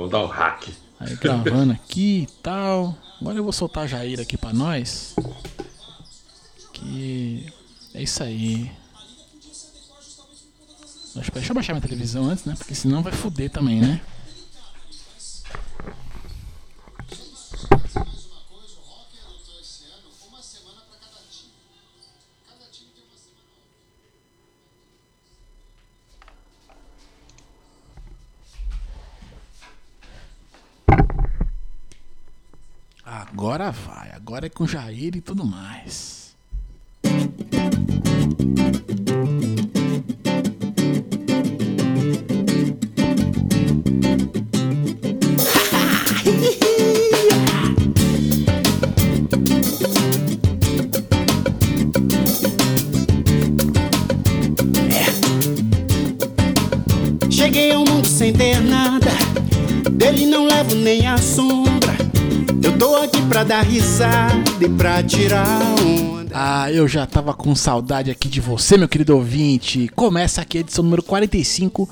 Vamos dar um hack. Aí gravando aqui e tal. Agora eu vou soltar a Jair aqui pra nós. Que. É isso aí. Deixa eu baixar minha televisão antes, né? Porque senão vai foder também, né? Agora é com Jair e tudo mais. Cheguei ao mundo sem ter nada, dele não levo nem a. Tô aqui pra dar risada e pra tirar onda. Ah, eu já tava com saudade aqui de você, meu querido ouvinte. Começa aqui a edição número 45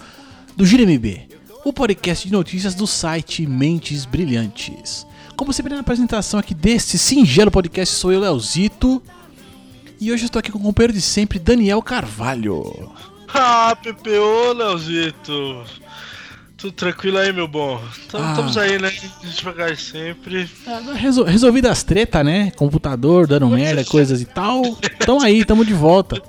do GiroMB, o podcast de notícias do site Mentes Brilhantes. Como sempre na apresentação aqui deste singelo podcast, sou eu, Leozito. E hoje eu estou aqui com o companheiro de sempre, Daniel Carvalho. Ah, PPO, Leozito. Tudo tranquilo aí, meu bom? Estamos Ah. aí, né? Devagar sempre. Ah, resol- Resolvido as treta, né? Computador dando merda, coisas e tal. Tamo aí, tamo de volta.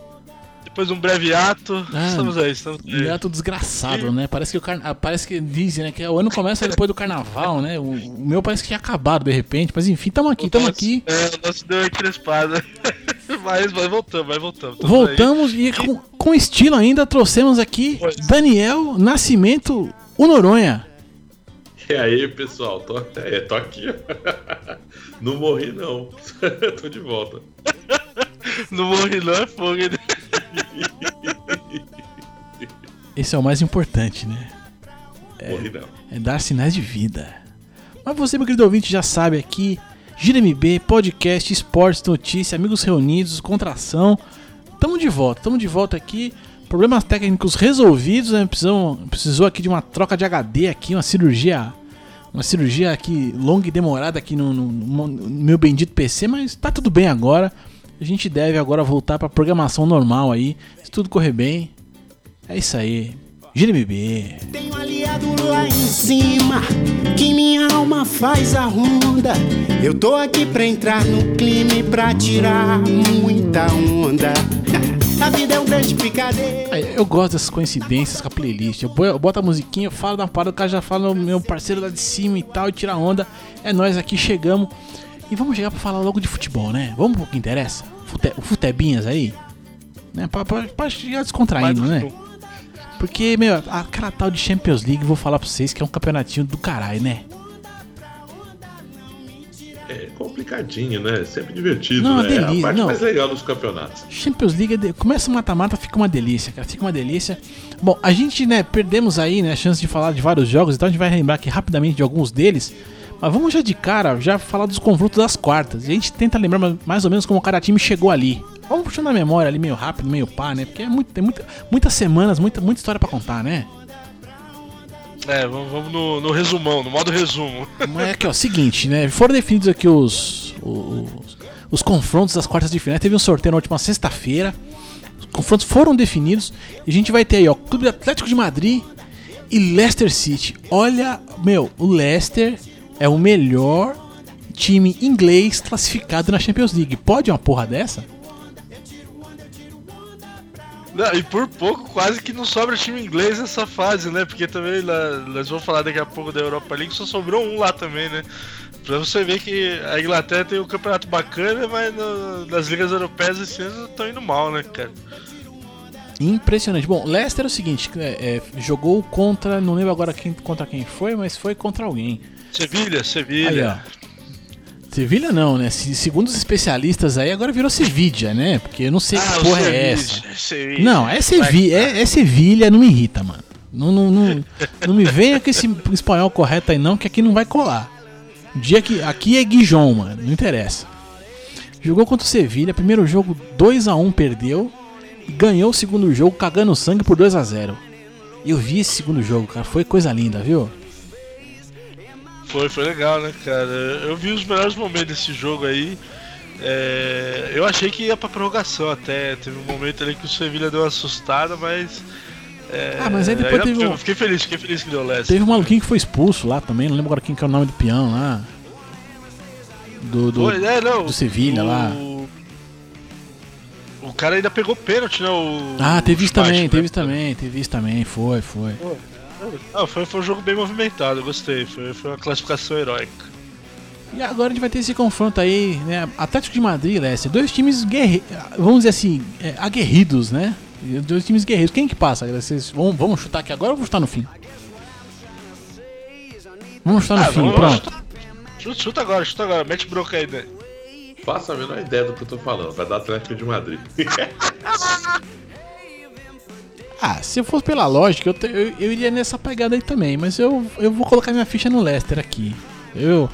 Depois de um breve ato, Ah, estamos aí, estamos Um aí. gato desgraçado, né? Parece que o carna... parece que dizem, né? Que o ano começa depois do carnaval, né? O, o meu parece que tinha acabado de repente, mas enfim, tamo aqui, tamo nosso- aqui. É, o nosso deu uma crespada. mas, mas voltamos, vai voltamos. tamo Voltamos e com, com estilo ainda trouxemos aqui. Daniel Nascimento, o Noronha. E aí, pessoal? Tô, é, tô aqui. ó. Não morri, não. tô de volta. Não morri não, é fogo. né? Esse é o mais importante, né? Morri, não. é dar sinais de vida. Mas você, meu querido ouvinte, já sabe aqui, Gira MB, podcast, esportes, notícia, amigos reunidos, contração. Tamo de volta, tamo de volta aqui. Problemas técnicos resolvidos, né? Precisam, precisou aqui de uma troca de HD aqui, uma cirurgia. Uma cirurgia aqui longa e demorada aqui no, no- no meu bendito PC, mas tá tudo bem agora. A gente deve agora voltar pra programação normal aí. Se tudo correr bem. É isso aí. Gira MB. Tenho aliado lá em cima, que minha alma faz a ronda. Eu tô aqui pra entrar no clima e pra tirar muita onda. A vida é um grande picadeiro. Aí, Eu gosto dessas coincidências com a playlist. Eu bo- eu boto a musiquinha, eu falo da parada, o cara já fala, meu parceiro lá de cima e tal, e tira onda. É nós aqui, chegamos. E vamos chegar pra falar logo de futebol, né? Vamos pro que interessa? Fute, o Futebinhas aí? Né? Pra, pra, pra chegar descontraindo, né? Porque, meu, aquela tal de Champions League, vou falar pra vocês que é um campeonatinho do caralho, né? É complicadinho, né? Sempre divertido, Não, né? delícia, é a parte não. mais legal dos campeonatos. Champions League, é de- começa o mata-mata, fica uma delícia, cara, fica uma delícia. Bom, a gente, né, perdemos aí, né, a chance de falar de vários jogos, então a gente vai lembrar aqui rapidamente de alguns deles. Mas vamos já de cara, já falar dos confrontos das quartas. E a gente tenta lembrar ma- mais ou menos como cada time chegou ali. Vamos puxando a memória ali meio rápido, meio pá, né? Porque é muito, tem muita, muitas semanas, muita, muita história pra contar, né? É, vamos, vamos no, no resumão, no modo resumo. Mas é aqui, ó, seguinte, né? Foram definidos aqui os, os, os confrontos das quartas de final. Teve um sorteio na última sexta-feira. Os confrontos foram definidos. E a gente vai ter aí, ó, Clube Atlético de Madrid e Leicester City. Olha, meu, o Leicester é o melhor time inglês classificado na Champions League. Pode uma porra dessa? Não, e por pouco quase que não sobra time inglês nessa fase, né? Porque também lá, nós vamos falar daqui a pouco da Europa League, só sobrou um lá também, né? Pra você ver que a Inglaterra tem um campeonato bacana, mas no- nas ligas europeias esse ano estão indo mal, né, cara? Impressionante. Bom, Leicester é o seguinte, é, é, jogou contra, não lembro agora quem, contra quem foi, mas foi contra alguém. Sevilha, Aí, Sevilha. ó. Sevilha não, né? Se- Segundo os especialistas aí, agora virou Sevilha, né? Porque eu não sei Ah, que porra é essa. Sevilha. Não, é Sevilha, é, é Sevilha, não me irrita, mano. Não, não, não, não me venha com esse espanhol correto aí não, que aqui não vai colar. Dia que aqui é Guijon, mano, não interessa. Jogou contra o Sevilha, primeiro jogo 2 a 1 perdeu e ganhou o segundo jogo cagando sangue por 2 a 0. Eu vi esse segundo jogo, cara, foi coisa linda, viu? Foi, foi legal, né, cara? Eu vi os melhores momentos desse jogo aí. É, eu achei que ia pra prorrogação até. Teve um momento ali que o Sevilha deu uma assustada, mas. É, Ah, mas aí depois teve eu um- Fiquei feliz, fiquei feliz que deu Leicester. Teve um maluquinho que foi expulso lá também, não lembro agora quem que é o nome do peão lá. Do. do Foi, é, não, do Sevilha o- lá. O cara ainda pegou pênalti, né? O, Ah, teve isso também, Schmeichel, teve né? isso também, teve isso também, foi, foi. Ah, foi, foi um jogo bem movimentado, eu gostei. Foi, foi uma classificação heróica. E agora a gente vai ter esse confronto aí, né? Atlético de Madrid e Leicester. Dois times guerre... vamos dizer assim, é, aguerridos, né? Dois times guerreiros. Quem que passa? Vocês vão, vamos chutar aqui agora ou vamos chutar no fim? Vamos chutar no Ah, fim, vamos- pronto. Chuta, chuta, agora, chuta agora. Mete bronca aí, né? Faço a menor ideia do que eu tô falando. Vai dar Atlético de Madrid. Ah, se eu fosse pela lógica, eu, te- eu, eu iria nessa pegada aí também. Mas eu, eu vou colocar minha ficha no Leicester aqui. Eu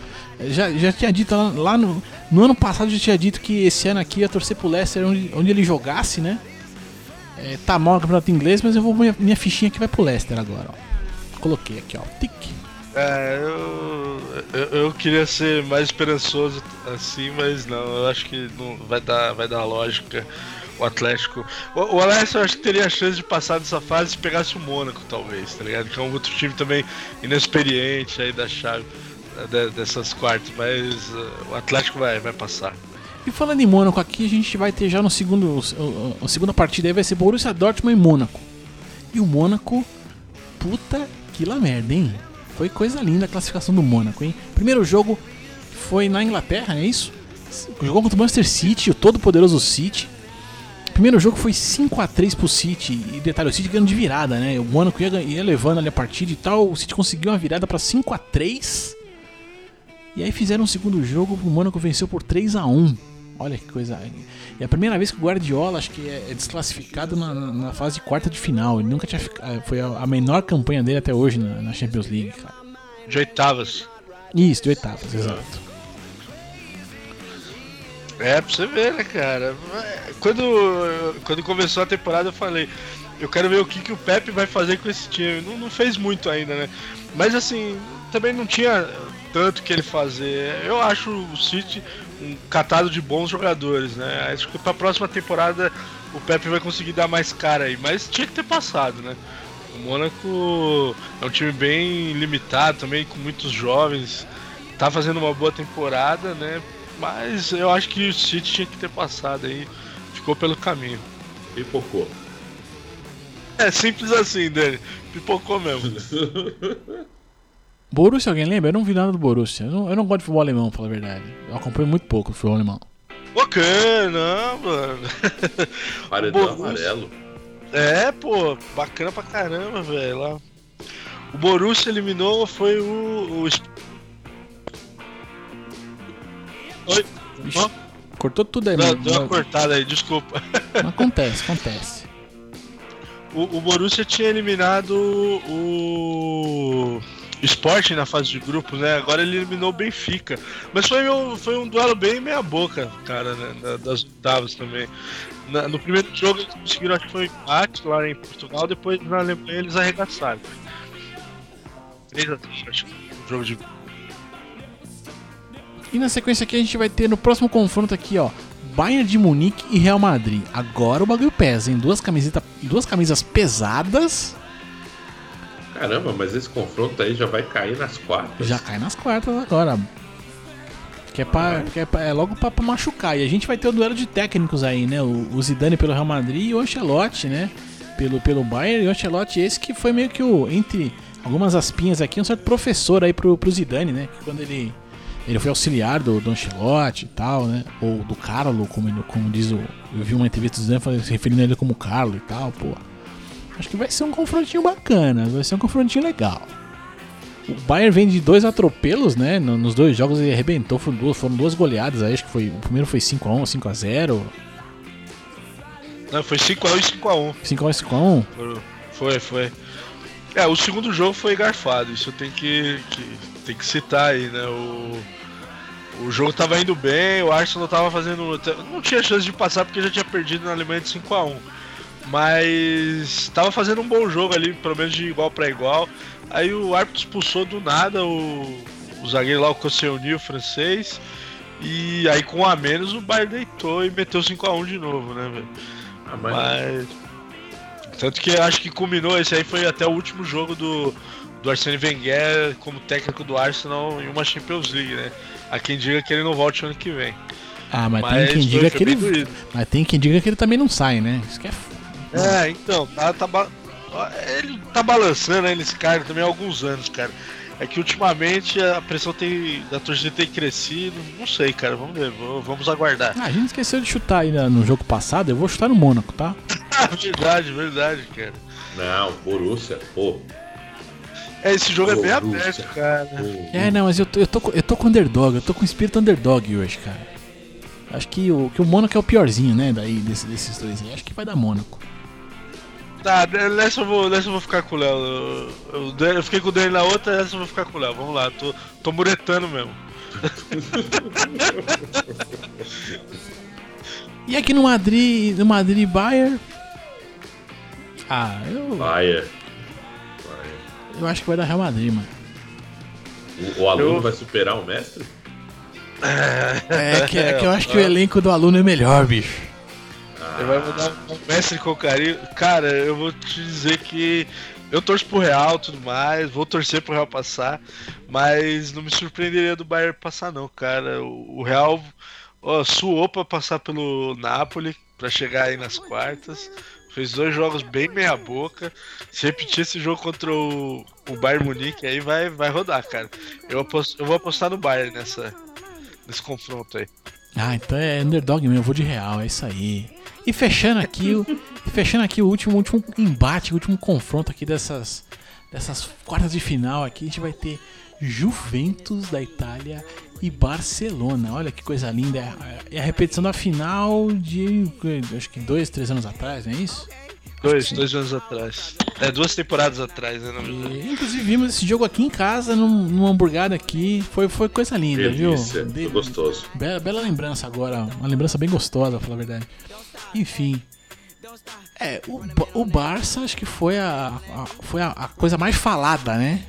já, já tinha dito lá, lá no, no ano passado, já tinha dito que esse ano aqui ia torcer pro Leicester onde, onde ele jogasse, né? É, tá mal o campeonato inglês, mas eu vou minha, minha fichinha aqui vai pro Leicester agora, ó. Coloquei aqui, ó. Tic. É, eu, eu, eu queria ser mais esperançoso assim, mas não, eu acho que não vai dar, vai dar lógica. O Atlético. O, o Alessio eu acho que teria a chance de passar dessa fase se pegasse o Mônaco, talvez, tá ligado? Que é um outro time também inexperiente aí da chave de- dessas quartas, mas eh, o Atlético vai, vai passar. E falando em Mônaco aqui, a gente vai ter já no segundo. A segunda partida aí vai ser Borussia Dortmund e Mônaco. E o Mônaco, puta que lá merda, hein? Foi coisa linda a classificação do Mônaco, hein? Primeiro jogo foi na Inglaterra, é isso? Jogou contra o Manchester City, o todo poderoso City. Primeiro jogo foi 5x3 pro City. E detalhe, o City ganhando de virada, né? O Mônaco ia, ia levando ali a partida e tal. O City conseguiu uma virada pra 5x3. E aí fizeram um segundo jogo, o Mônaco venceu por 3 a 1 Olha que coisa. É a primeira vez que o Guardiola acho que é é desclassificado na, na- fase de quarta de final. Ele nunca tinha ficado. Foi a, a menor campanha dele até hoje na, na Champions League, cara. De oitavas. Isso, de oitavas, exato. É, pra você ver, né, cara? Quando, quando começou a temporada eu falei, eu quero ver o que, que o Pepe vai fazer com esse time. Não, não fez muito ainda, né? Mas assim, também não tinha tanto que ele fazer. Eu acho o City um catado de bons jogadores, né? Acho que pra próxima temporada o Pepe vai conseguir dar mais cara aí. Mas tinha que ter passado, né? O Mônaco é um time bem limitado também, com muitos jovens. Tá fazendo uma boa temporada, né? Mas eu acho que o City tinha que ter passado aí. Ficou pelo caminho. Pipocou. É simples assim, Dani. Pipocou mesmo. Borussia, alguém lembra? Eu não vi nada do Borussia. Eu não, eu não gosto de futebol alemão, pra falar a verdade. Eu acompanho muito pouco o futebol alemão. ok, não, mano. Paredão Borussia. amarelo. É, pô, bacana pra caramba, velho. O Borussia eliminou foi o. o... Oi, Ixi, cortou tudo aí, deu, mano. deu uma cortada aí, desculpa. Acontece, acontece. O, o Borussia tinha eliminado o Sporting na fase de grupos, né? Agora ele eliminou o Benfica. Mas foi um, foi um duelo bem meia boca, cara, né? da- das oitavas também. Na- no primeiro jogo eles conseguiram, acho que foi empate lá em Portugal, depois na Alemanha eles arregaçaram. 3 a 3 acho que o jogo de E na sequência aqui a gente vai ter no próximo confronto aqui, ó. Bayern de Munique e Real Madrid. Agora o bagulho pesa, hein? Duas, camiseta, duas camisas pesadas. Caramba, mas esse confronto aí já vai cair nas quartas. Já cai nas quartas agora. Que é, pra, que é, pra- é logo pra, pra machucar. E a gente vai ter o duelo de técnicos aí, né? O, o Zidane pelo Real Madrid e o Ancelotti, né? Pelo, pelo Bayern. E o Ancelotti, esse que foi meio que o. Entre algumas aspinhas aqui, um certo professor aí pro, pro Zidane, né? Que quando ele. Ele foi auxiliar do, do Ancelotti e tal, né? Ou do Carlo, como, como diz o. Eu vi uma entrevista do se referindo a ele como Carlo e tal, pô. Acho que vai ser um confrontinho bacana, vai ser um confrontinho legal. O Bayern vem de dois atropelos, né? No- Nos dois jogos ele arrebentou, foram duas, foram duas goleadas aí, acho que foi. O primeiro foi 5x1, 5x0, Não, foi 5x1 e 5x1. 5x1, 5x1. Foi, foi. É, o segundo jogo foi garfado, isso tem que, que, tem que citar aí, né? O, o jogo tava indo bem, o Arsenal tava fazendo. Não tinha chance de passar porque já tinha perdido na Alemanha de 5x1. Mas tava fazendo um bom jogo ali, pelo menos de igual para igual. Aí o árbitro expulsou do nada o, o o zagueiro lá, o Koscielny, o francês. E aí com um a menos o Bayern deitou e meteu 5x1 de novo, né, velho? Ah, mas... Mas. Tanto que acho que culminou, esse aí foi até o último jogo do, do Arsene Wenger como técnico do Arsenal em uma Champions League, né? Há quem diga que ele não volte ano que vem. Ah, mas, Mas tem quem diga que ele. doído. Mas tem quem diga que ele também não sai, né? Isso que é. f- É, então, tá, tá ba- ele tá balançando aí nesse cara também há alguns anos, cara. É que ultimamente a pressão tem, da torcida tem crescido. Não sei, cara, vamos ver, vamos aguardar. Ah, a gente esqueceu de chutar aí no jogo passado. Eu vou chutar no Mônaco, tá? verdade, verdade, cara. Não, Borussia, pô. É, esse jogo é bem aberto, cara. É, não, mas eu tô, eu tô, com- eu tô com underdog. Eu tô com espírito underdog hoje, cara. Acho que o, que o Mônaco é o piorzinho, né? Daí desse- desses dois aí. Acho que vai dar Mônaco. Tá, nessa eu vou, nessa eu vou ficar com o Léo. Eu, eu- eu fiquei com o Dani na outra, nessa eu vou ficar com o Léo. Vamos lá, tô, tô muretando mesmo. E aqui no Madrid, no Madrid Bayern. Ah, eu, Bayern. Eu acho que vai dar Real Madrid, mano. O, o aluno Eu- vai superar o mestre? É que, é que eu acho que o elenco do aluno é melhor, bicho. Ele vai mudar o mestre com carinho. Cara, eu vou te dizer que eu torço pro Real e tudo mais, vou torcer pro Real passar, mas não me surpreenderia do Bayern passar não, cara. O, o Real ó, suou pra passar pelo Napoli pra chegar aí nas quartas. Fez dois jogos bem meia boca. Se repetir esse jogo contra o, o Bayern Munique aí vai, vai rodar, cara. Eu, aposto- eu vou apostar no Bayern nessa, nesse confronto aí. Ah, então é underdog mesmo, eu vou de Real, é isso aí. E fechando aqui, o, fechando aqui o último, último embate, o último confronto aqui dessas, dessas quartas de final aqui, a gente vai ter Juventus da Itália e Barcelona. Olha que coisa linda, é a- é a repetição da final de, acho que dois, três anos atrás, não é isso? Dois, dois anos atrás. É, duas temporadas atrás, né? E, inclusive vimos esse jogo aqui em casa, num, numa hamburgada aqui, foi, foi coisa linda, Delícia, viu? De- foi gostoso. Bela, bela lembrança agora, uma lembrança bem gostosa, pra falar a verdade. Enfim. É, o, o Barça acho que foi a, a- foi a, a coisa mais falada, né?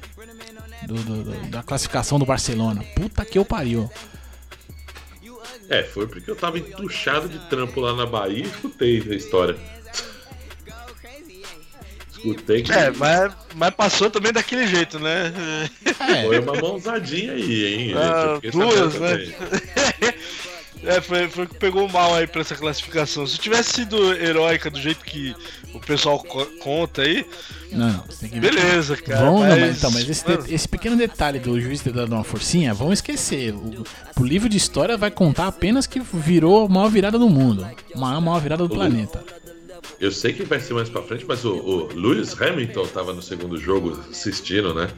Do, do- do- da classificação do Barcelona. Puta que eu pariu. É, foi porque eu tava entuchado de trampo lá na Bahia e escutei a história. Escutei que É, mas, mas passou também daquele jeito, né? foi É, uma mãozadinha aí, hein? Ah, duas, né? É, foi, foi o que pegou mal aí pra essa classificação. Se tivesse sido heróica do jeito que o pessoal co- conta aí, não, não, você tem que ver. beleza, cara. Vão, não, mas, mas, então, mas esse, de- esse pequeno detalhe do juiz ter dado uma forcinha, vão esquecer. O, o livro de história vai contar apenas que virou a maior virada do mundo. Uma maior virada do planeta. Eu sei que vai ser mais pra frente, mas o, o Lewis Hamilton tava no segundo jogo assistindo, né?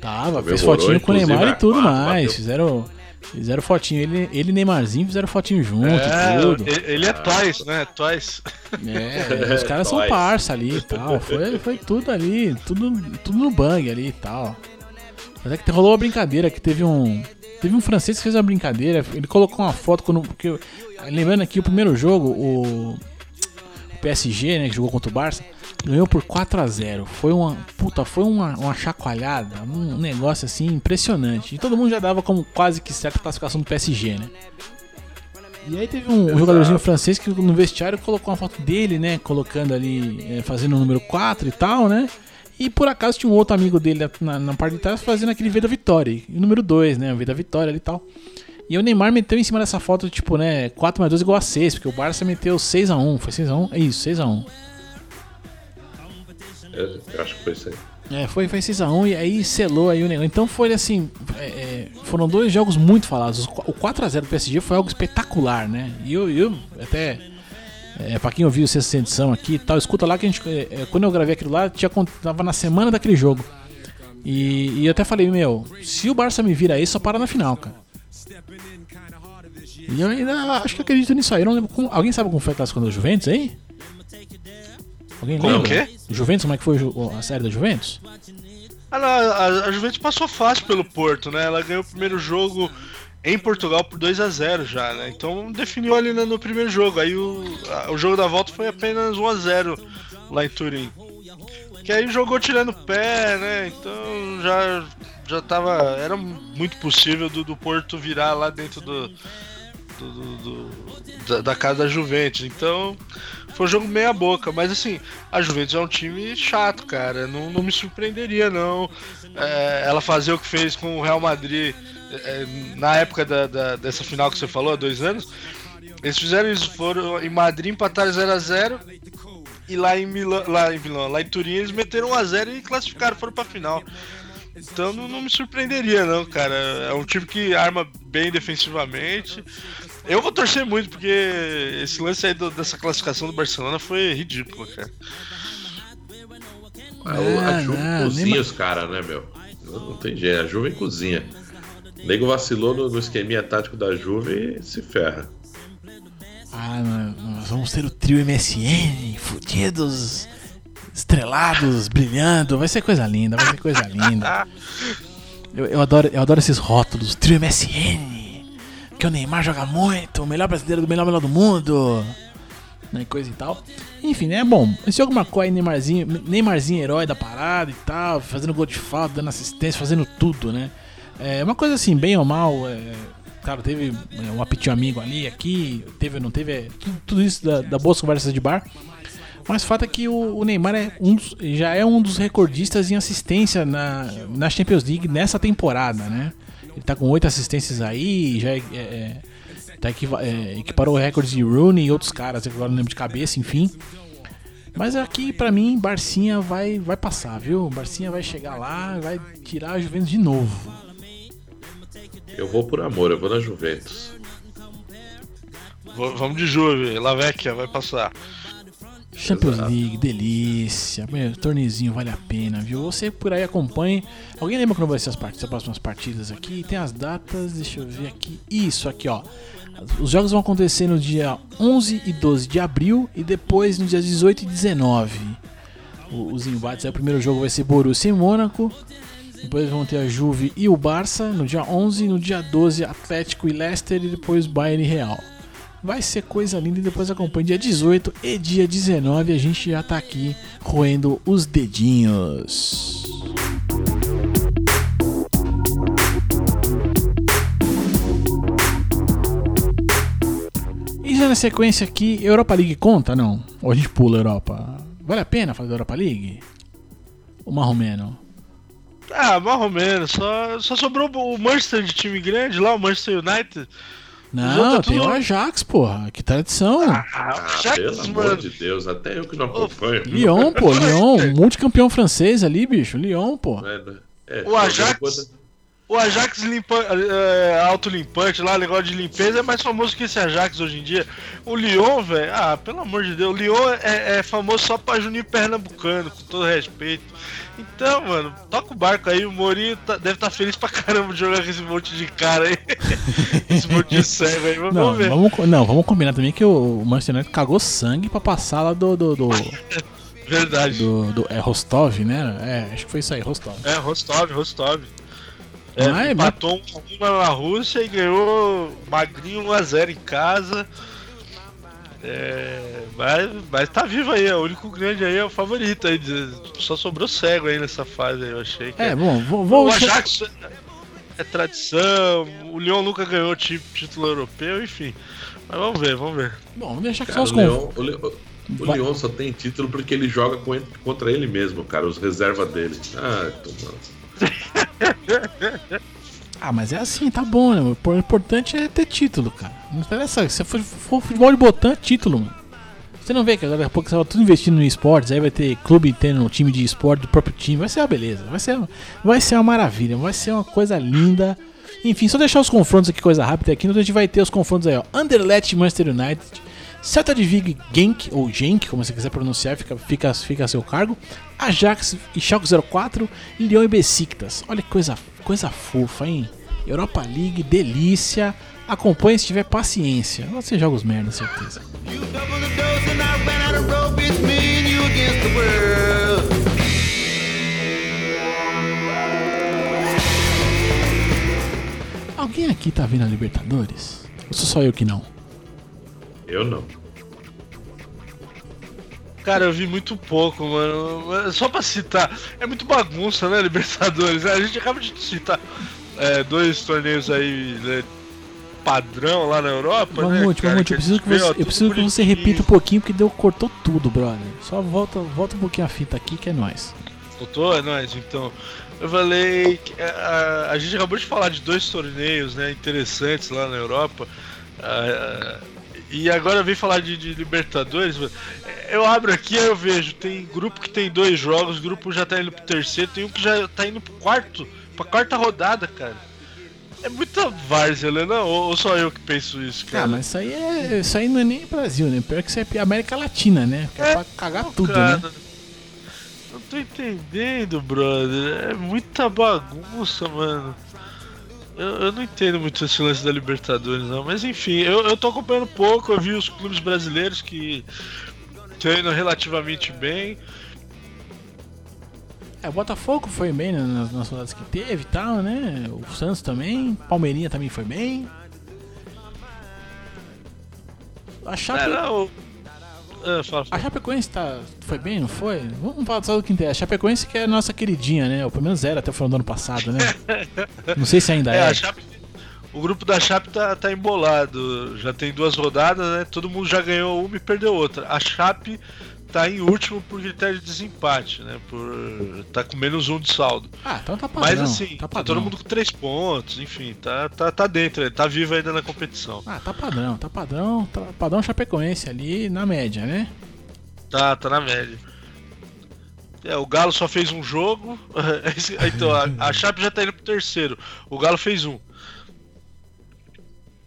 Tava, fez fotinho com o Neymar e tudo a- mais. bateu. Fizeram, fizeram fotinho. Ele, ele e Neymarzinho fizeram fotinho junto é, tudo. ele- é Twice, né? Twice. É, os caras são parça ali e tal. Foi, foi tudo ali, tudo, tudo no bang ali e tal. Mas é que rolou uma brincadeira que teve um. Teve um francês que fez uma brincadeira. Ele colocou uma foto quando. Porque, lembrando aqui o primeiro jogo, o, o PSG, né, que jogou contra o Barça, ganhou por 4 a 0 Foi uma. Puta, foi uma, uma chacoalhada, um negócio assim impressionante. E todo mundo já dava como quase que certa classificação do PSG, né? E aí teve um, Exato. jogadorzinho francês que no vestiário colocou uma foto dele, né? Colocando ali, é, fazendo o número 4 e tal, né? E por acaso tinha um outro amigo dele na, na parte de trás fazendo aquele V da Vitória. E o número 2, né? O V da Vitória ali e tal. E o Neymar meteu em cima dessa foto, tipo, né? 4 mais 2 igual a 6, porque o Barça meteu 6x1. Foi 6x1? É isso, 6x1. Eu, acho que foi isso aí. É, foi, foi 6x1 e aí selou aí o negócio. Então foi assim. é, é, foram dois jogos muito falados. O 4x0 do PSG foi algo espetacular, né? E eu, eu até. É, pra quem ouviu o sexta edição aqui e tal, escuta lá que a gente. é, é, quando eu gravei aquilo lá, tinha, tava na semana daquele jogo. E, e eu até falei, meu, se o Barça me vira aí, só para na final, cara. E eu ainda acho que acredito nisso aí. Eu não lembro como- alguém sabe como foi a classificação da Juventus aí? Alguém lembra? o quê? Juventus, como é que foi a série da Juventus? Ah, não, a, a Juventus passou fácil pelo Porto, né? Ela ganhou o primeiro jogo em Portugal por 2 a 0 já, né? Então definiu ali no, no primeiro jogo. Aí o, a- o jogo da volta foi apenas 1 a 0 lá em Turim. Que aí jogou tirando o pé, né? Então já já tava. Era muito possível do, do Porto virar lá dentro do. Do, do, da, da, casa da Juventus. Então, foi um jogo meia boca. Mas assim, a Juventus é um time chato, cara. Não, não me surpreenderia, não. É, ela fazer o que fez com o Real Madrid é, na época da, da, dessa final que você falou, há dois anos. Eles fizeram isso, foram em Madrid, empataram 0x0 e lá em Milão, lá em Milão, lá em Turim eles meteram 1x0 e classificaram, foram pra final. Então não, não, me surpreenderia, não, cara. É um time que arma bem defensivamente. Eu vou torcer muito, porque esse lance aí do, dessa classificação do Barcelona foi ridículo, cara. a, a Juve não, cozinha nem... os caras, né, meu? Não, não, tem jeito, a Juve cozinha. O nego vacilou no, no esqueminha tático da Juve e se ferra. Ah, nós vamos ter o trio MSN, fudidos, estrelados, brilhando. Vai ser coisa linda, vai ser coisa linda. Eu, eu, adoro, eu adoro esses rótulos, trio MSN. Que o Neymar joga muito, o melhor brasileiro do melhor melhor do mundo. Né, coisa e tal. Enfim, né? Bom, esse jogo marcou aí Neymarzinho, Neymarzinho herói da parada e tal, fazendo gol de falta, dando assistência, fazendo tudo, né? É uma coisa assim, bem ou mal, é, Claro, teve é, um apitinho amigo ali, aqui, teve não teve, é, tudo, tudo, isso da, da boas conversas de bar. Mas o fato é que o, o Neymar é um dos, já é um dos recordistas em assistência na, na Champions League nessa temporada, né? Ele tá com oito assistências aí, já é, é, é tá equiva, é, equiparou o recorde de Rooney e outros caras, agora não lembro de cabeça, enfim. Mas aqui, para mim, Barcinha vai, vai passar, viu? Barcinha vai chegar lá, vai tirar a Juventus de novo. Eu vou por amor, eu vou na Juventus. Vou, vamos de Juve, La Vecchia vai passar. Champions Exato. League, delícia. Meu, tornezinho vale a pena, viu? Você por aí acompanhe. Alguém lembra quando vai ser as, partidas, as próximas partidas aqui? Tem as datas, deixa eu ver aqui. Isso aqui, ó. Os jogos vão acontecer no dia 11 e 12 de abril e depois no dia 18 e 19. Os embates, aí, o primeiro jogo vai ser Borussia e Mônaco, depois vão ter a Juve e o Barça no dia 11, no dia 12 Atlético e Leicester e depois Bayern e Real. Vai ser coisa linda e depois acompanha dia 18 e dia 19 a gente já tá aqui roendo os dedinhos. E já na sequência aqui, Europa League conta não? Ou a gente pula a Europa? Vale a pena fazer a Europa League? O Marromeno? Ah, mais ou menos. Só, só sobrou o Manchester de time grande lá, o Manchester United. Não, tem tudo... o Ajax, porra. Que tradição. Ah, Ajax, pelo mano. amor de Deus, até eu que não acompanho. Lyon, pô, Lyon, multicampeão francês ali, bicho. Lyon, pô. É, né? é, o Ajax. O Ajax limpa, é, autolimpante lá, negócio de limpeza, é mais famoso que esse Ajax hoje em dia. O Lyon, velho, ah, pelo amor de Deus, o Lyon é, é famoso só pra Juninho Pernambucano, com todo respeito. Então, mano, toca o barco aí, o Mourinho tá, deve estar tá feliz pra caramba de jogar com esse monte de cara aí. esse monte de cego aí, vamos, não, ver. Vamos, não, vamos combinar também que o Manchester United cagou sangue pra passar lá do. do, do... Verdade. Do, do, é Rostov, né? É, acho que foi isso aí, Rostov. É, Rostov, Rostov. É, ah, empatou mas... uma na Rússia e ganhou magrinho 1x0 em casa. É, mas, mas tá vivo aí, é o único grande aí, é o favorito aí. Só sobrou cego aí nessa fase aí, eu achei. é, é bom, vou, vou O Ajax é tradição, o Lyon nunca ganhou título europeu, enfim. Mas vamos ver, vamos ver. Bom, vamos deixar que só os o, o, o Lyon só tem título porque ele joga contra ele mesmo, cara, os reservas dele. Ah, tomando. Ah, mas é assim, tá bom, né? O importante é ter título, cara. Não interessa. Se for, for futebol de botão, é título, mano. Você não vê que agora daqui a pouco você vai tudo investindo em esportes, aí vai ter clube tendo um time de esporte do próprio time. Vai ser uma beleza. Vai ser, vai ser uma maravilha. Vai ser uma coisa linda. Enfim, só deixar os confrontos aqui, coisa rápida aqui. Então a gente vai ter os confrontos aí, ó. Anderlecht Manchester United. Celta de Vigo Genk, ou Genk, como você quiser pronunciar, fica, fica, fica a seu cargo. Ajax e Schalke 04, Lyon e Besiktas. Olha que coisa, coisa fofa, hein? Europa League, delícia. Acompanhe se tiver paciência. Você joga os merda, certeza. Alguém aqui tá vendo a Libertadores? Ou sou só eu que não? Eu não. Cara, eu vi muito pouco, mano. Só pra citar, é muito bagunça, né, Libertadores? A gente acaba de citar é, dois torneios aí né, padrão lá na Europa, Mamute, né? Mamute, eu preciso, que, você, eu preciso que você repita um pouquinho, porque deu, cortou tudo, brother. Só volta, volta um pouquinho a fita aqui que é nóis. Voltou? É nóis, então. Eu falei. A, a, a, gente acabou de falar de dois torneios né, interessantes lá na Europa. A, e agora vem falar de, de, Libertadores. Eu abro aqui e eu vejo, tem grupo que tem dois jogos, grupo já tá indo pro terceiro, tem um que já tá indo pro quarto, pra quarta rodada, cara. É muita várzea, né? Não, ou, só eu que penso isso, cara? Ah, mas isso aí, é, isso aí não é nem Brasil, né? Pior que isso é América Latina, né? Que é, é pra cagar tudo, cara, né? Não tô entendendo, brother. É muita bagunça, mano. Eu, eu, não entendo muito esse lance da Libertadores, não. Mas enfim, eu, eu tô acompanhando pouco. Eu vi os clubes brasileiros que estão indo relativamente bem. É, o Botafogo foi bem nas, nas rodadas que teve e tal, né? O Santos também. Palmeirinha também foi bem. A Chape... É, não, é, fala, fala. A Chapecoense tá, foi bem, não foi? Vamos falar só do que interessa. A Chapecoense que é a nossa queridinha, né? O pelo menos era até o final do ano passado, né? não sei se ainda é. é. Chape, o grupo da Chape tá, tá embolado. Já tem duas rodadas, né? Todo mundo já ganhou uma e perdeu outra. A Chape tá em último por critério de desempate, né? Por tá com menos um de saldo. Ah, então tá padrão. Mas assim, tá, tá todo mundo com três pontos, enfim, tá, tá, tá dentro, tá vivo ainda na competição. Ah, tá padrão, tá padrão, tá padrão Chapecoense ali na média, né? Tá, tá na média. É, o Galo só fez um jogo. então, a, a Chape já tá indo pro terceiro. O Galo fez um.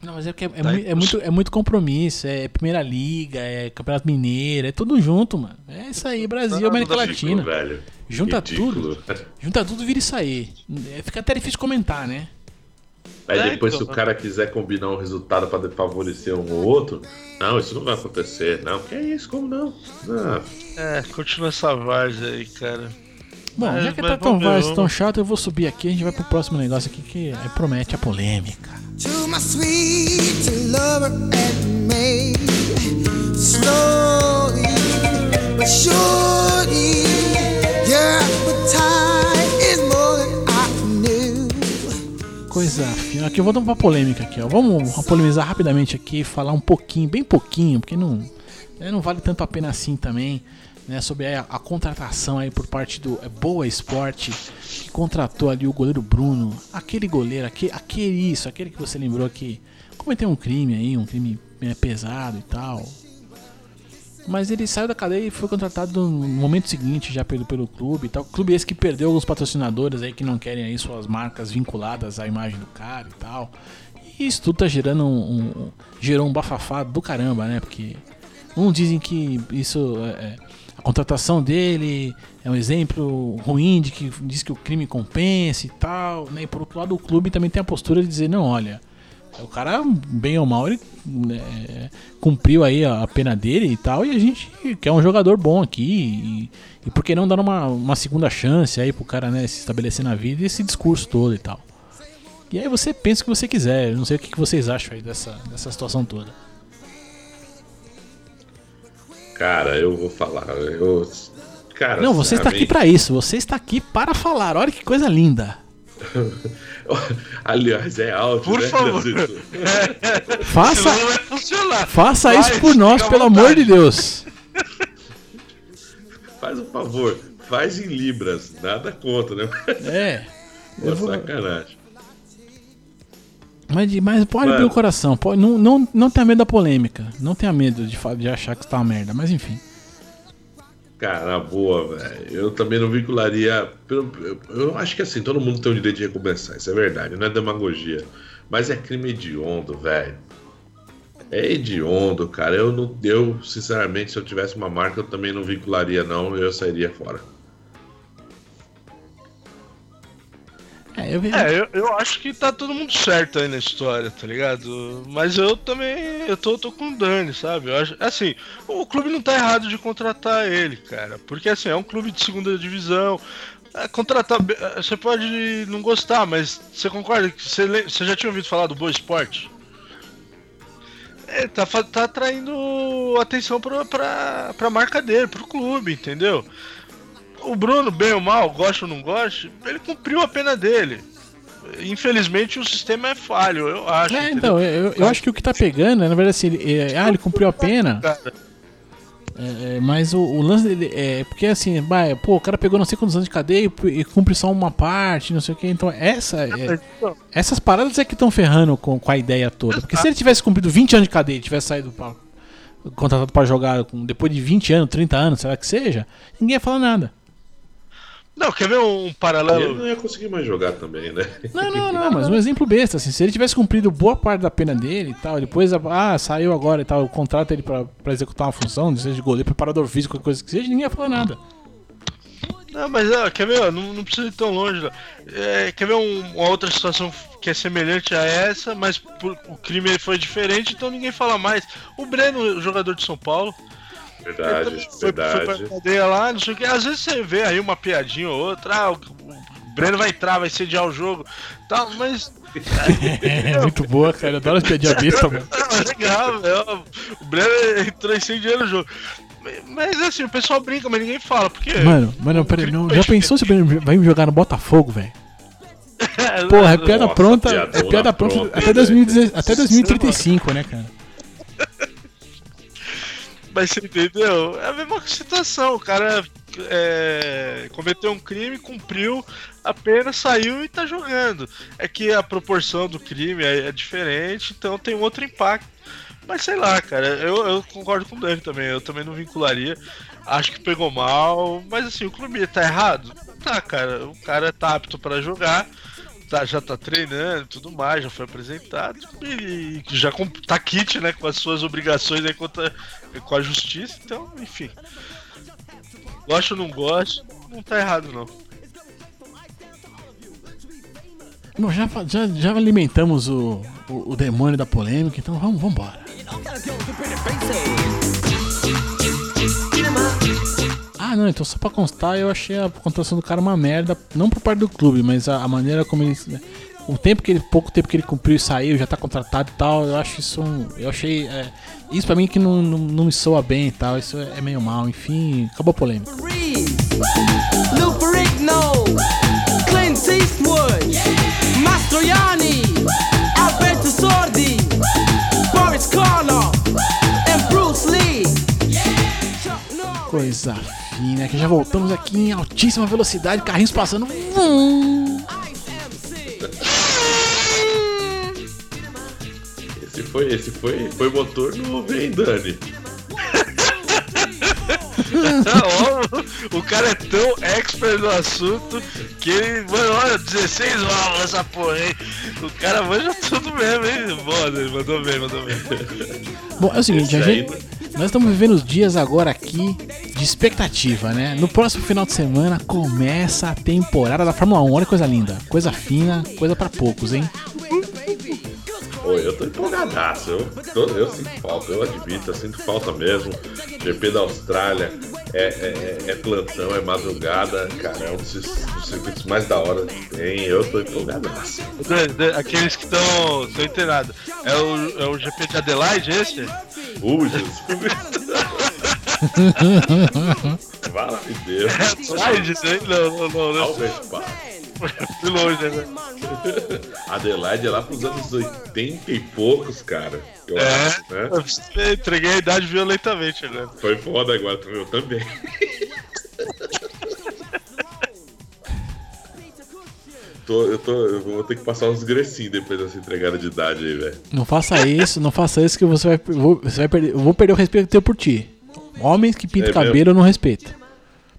Não, mas é porque é, é, é, muito, é muito compromisso, é Primeira Liga, é Campeonato Mineiro, é tudo junto, mano. É isso aí, Brasil, tá, América Latina. Velho. Junta Ridículo. tudo. Junta tudo vira isso aí. É, fica até difícil comentar, né? Aí é, depois, então, se o cara quiser combinar um resultado para favorecer um ou outro, não, isso não vai acontecer. Não, que é isso, como não? não. É, continua essa várzea aí, cara. Bom, mas, já que tá tão várzea, tão chato, eu vou subir aqui a gente vai pro próximo negócio aqui que promete a polêmica. To my sweet lover and me Slowly but surely Your appetite is more than I knew Coisa fina. Aqui eu vou dar uma polêmica aqui, ó. Vamos polemizar rapidamente aqui, falar um pouquinho, bem pouquinho, porque não, né, não vale tanto a pena assim também né, sobre a, a, contratação aí por parte do é, Boa Esporte, que contratou ali o goleiro Bruno, aquele goleiro, aquele, aquele isso, aquele que você lembrou que cometeu um crime aí, um crime é, pesado e tal. Mas ele saiu da cadeia e foi contratado no momento seguinte já pelo, pelo clube e tal. Clube esse que perdeu alguns patrocinadores aí que não querem aí suas marcas vinculadas à imagem do cara e tal. E isso tudo tá gerando um, um gerou um bafafá do caramba, né? Porque uns dizem que isso é, é a contratação dele é um exemplo ruim de que diz que o crime compensa e tal, né? E por outro lado, o clube também tem a postura de dizer, não, olha, o cara, bem ou mal, ele né, cumpriu aí a, pena dele e tal, e a gente quer um jogador bom aqui, e, e por que não dar uma, uma segunda chance aí pro cara, né, se estabelecer na vida e esse discurso todo e tal. E aí você pensa o que você quiser, não sei o que vocês acham aí dessa, dessa situação toda. Cara, eu vou falar. Eu, cara, não, você está aqui para isso. Você está aqui para falar. Olha que coisa linda. Aliás, é alto, por né, favor. faça, faça isso por nós, pelo amor de Deus. Faz um favor, faz em libras, nada contra, né? É. É vou... sacanagem. Mas, mas pode abrir o coração. Pode, não, não, não tenha medo da polêmica. Não tenha medo de, de achar que está uma merda. Mas enfim. Cara, boa, velho. Eu também não vincularia. Eu, eu acho que assim, todo mundo tem o direito de recomeçar. Isso é verdade, não é demagogia. Mas é crime hediondo, velho. É hediondo, cara. Eu, não, eu, sinceramente, se eu tivesse uma marca, eu também não vincularia, não. Eu sairia fora. É, eu, é eu, eu, acho que tá todo mundo certo aí na história, tá ligado? Mas eu também, eu tô, tô com o Dani, sabe? Eu acho, assim, o clube não tá errado de contratar ele, cara. Porque, assim, é um clube de segunda divisão. É, contratar, é, você pode não gostar, mas você concorda que você, você já tinha ouvido falar do Boa Esporte? É, tá, tá atraindo atenção pra, pra, pra marca dele, pro clube, entendeu? O Bruno, bem ou mal, gosta ou não gosta, ele cumpriu a pena dele. Infelizmente o sistema é falho, eu acho. É, então, eu, eu acho que o que tá pegando, é, na verdade, assim, ele, é, ah, ele cumpriu a pena, é, é, mas o, o lance dele é porque assim, vai, pô, o cara pegou não sei quantos anos de cadeia e, e cumpre só uma parte, não sei o que, então essa, é- não, essas paradas é que estão ferrando com, com a ideia toda. Porque se ele tivesse cumprido 20 anos de cadeia e tivesse saído pra, contratado pra jogar com- depois de 20 anos, 30 anos, sei lá que seja, ninguém ia falar nada. Não, quer ver um E ele paralelo? não ia conseguir mais jogar também, né? Não, não, não, mas um exemplo besta, assim, se ele tivesse cumprido boa parte da pena dele e tal, depois, ah, saiu agora e tal, contrata ele pra, pra executar uma função, seja de goleiro, preparador físico, qualquer coisa que seja, ninguém ia falar nada. Não, mas ó, quer ver? ó, Não, não precisa ir tão longe. É, quer ver um- uma outra situação que é semelhante a essa, mas por- o crime foi diferente, então ninguém fala mais. O Breno, jogador de São Paulo, Verdade, foi, foi verdade. cadeia lá, não sei o que. Às vezes você vê aí uma piadinha ou outra, ah, o, Breno vai entrar, vai sediar o jogo, tal, mas É muito boa, cara, eu adoro as piadinhas besta, mano. Ah, legal, velho. O Breno entrou incendiando o jogo. Mas assim, o pessoal brinca, mas ninguém fala, porque. Mano, mano, peraí, não, já pensou se o Breno vai me jogar no Botafogo, velho? Porra, é piada Nossa, pronta, é piada pronta pronta, até, hein, 2016, até 2035, né, cara? Mas você entendeu? É a mesma situação. O cara é, cometeu um crime, cumpriu a pena, saiu e tá jogando. É que a proporção do crime é, é diferente, então tem um outro impacto. Mas sei lá, cara, eu, eu concordo com o Dani também. Eu também não vincularia. Acho que pegou mal, mas assim, o clube tá errado? Tá, cara. O cara tá apto pra jogar. Tá, já tá treinando e tudo mais, já foi apresentado e já com, tá kit, né, com as suas obrigações aí contra, com a justiça, então, enfim. Gosto ou não gosto, não tá errado não. Bom, já, já, já alimentamos o, o, o demônio da polêmica, então vamos, vamos embora. Ah, não, então só pra constar, eu achei a contratação do cara uma merda, não por parte do clube, mas a, a maneira como ele. O tempo que ele, pouco tempo que ele cumpriu e saiu, já tá contratado e tal, eu acho isso um, Eu achei. é, isso pra mim que não, não, não me soa bem e tal, isso é meio mal, enfim, acabou a polêmica. Lou Ferrigno, Clint Eastwood, Mastroianni, Alberto Sordi, Boris Karloff, and Fina, que já voltamos aqui em altíssima velocidade, carrinhos passando. Esse foi, esse foi, foi motor novo, hein, Dani? O cara é tão expert no assunto que ele, mano, olha, 16 válvulas essa porra, hein? O cara manja tudo mesmo, hein? Boa, ele mandou bem, mandou bem. Bom, é o seguinte, a gente, nós estamos vivendo os dias agora aqui de expectativa, né? No próximo final de semana começa a temporada da Fórmula 1. Olha que coisa linda, coisa fina, coisa pra poucos, hein? Oi, eu tô empolgadaço. Eu, tô- eu sinto falta, eu admito, eu sinto falta mesmo. GP da Austrália é, é- é- é plantão, é madrugada, cara, é um dos, dos circuitos mais da hora que tem. Eu tô empolgadaço. Aqueles que estão. tô inteirado. É o, é o GP de Adelaide esse? Uh, Jesus. Fala de Deus. Adelaide, né? Não, não, não, não. Albert Park. Fui longe, né? Adelaide é lá pros anos 80 e poucos, cara. Eu É, acho, né? eu entreguei a idade violentamente agora. Foi foda agora, eu também. Tô, eu, tô, eu vou ter que passar uns grecinhos depois dessa entregada de idade aí, velho. Não faça isso, não faça isso que você vai, vou- você vai perder. Eu vou perder o respeito que eu tenho por ti. Homens que pintam É cabelo eu não respeito.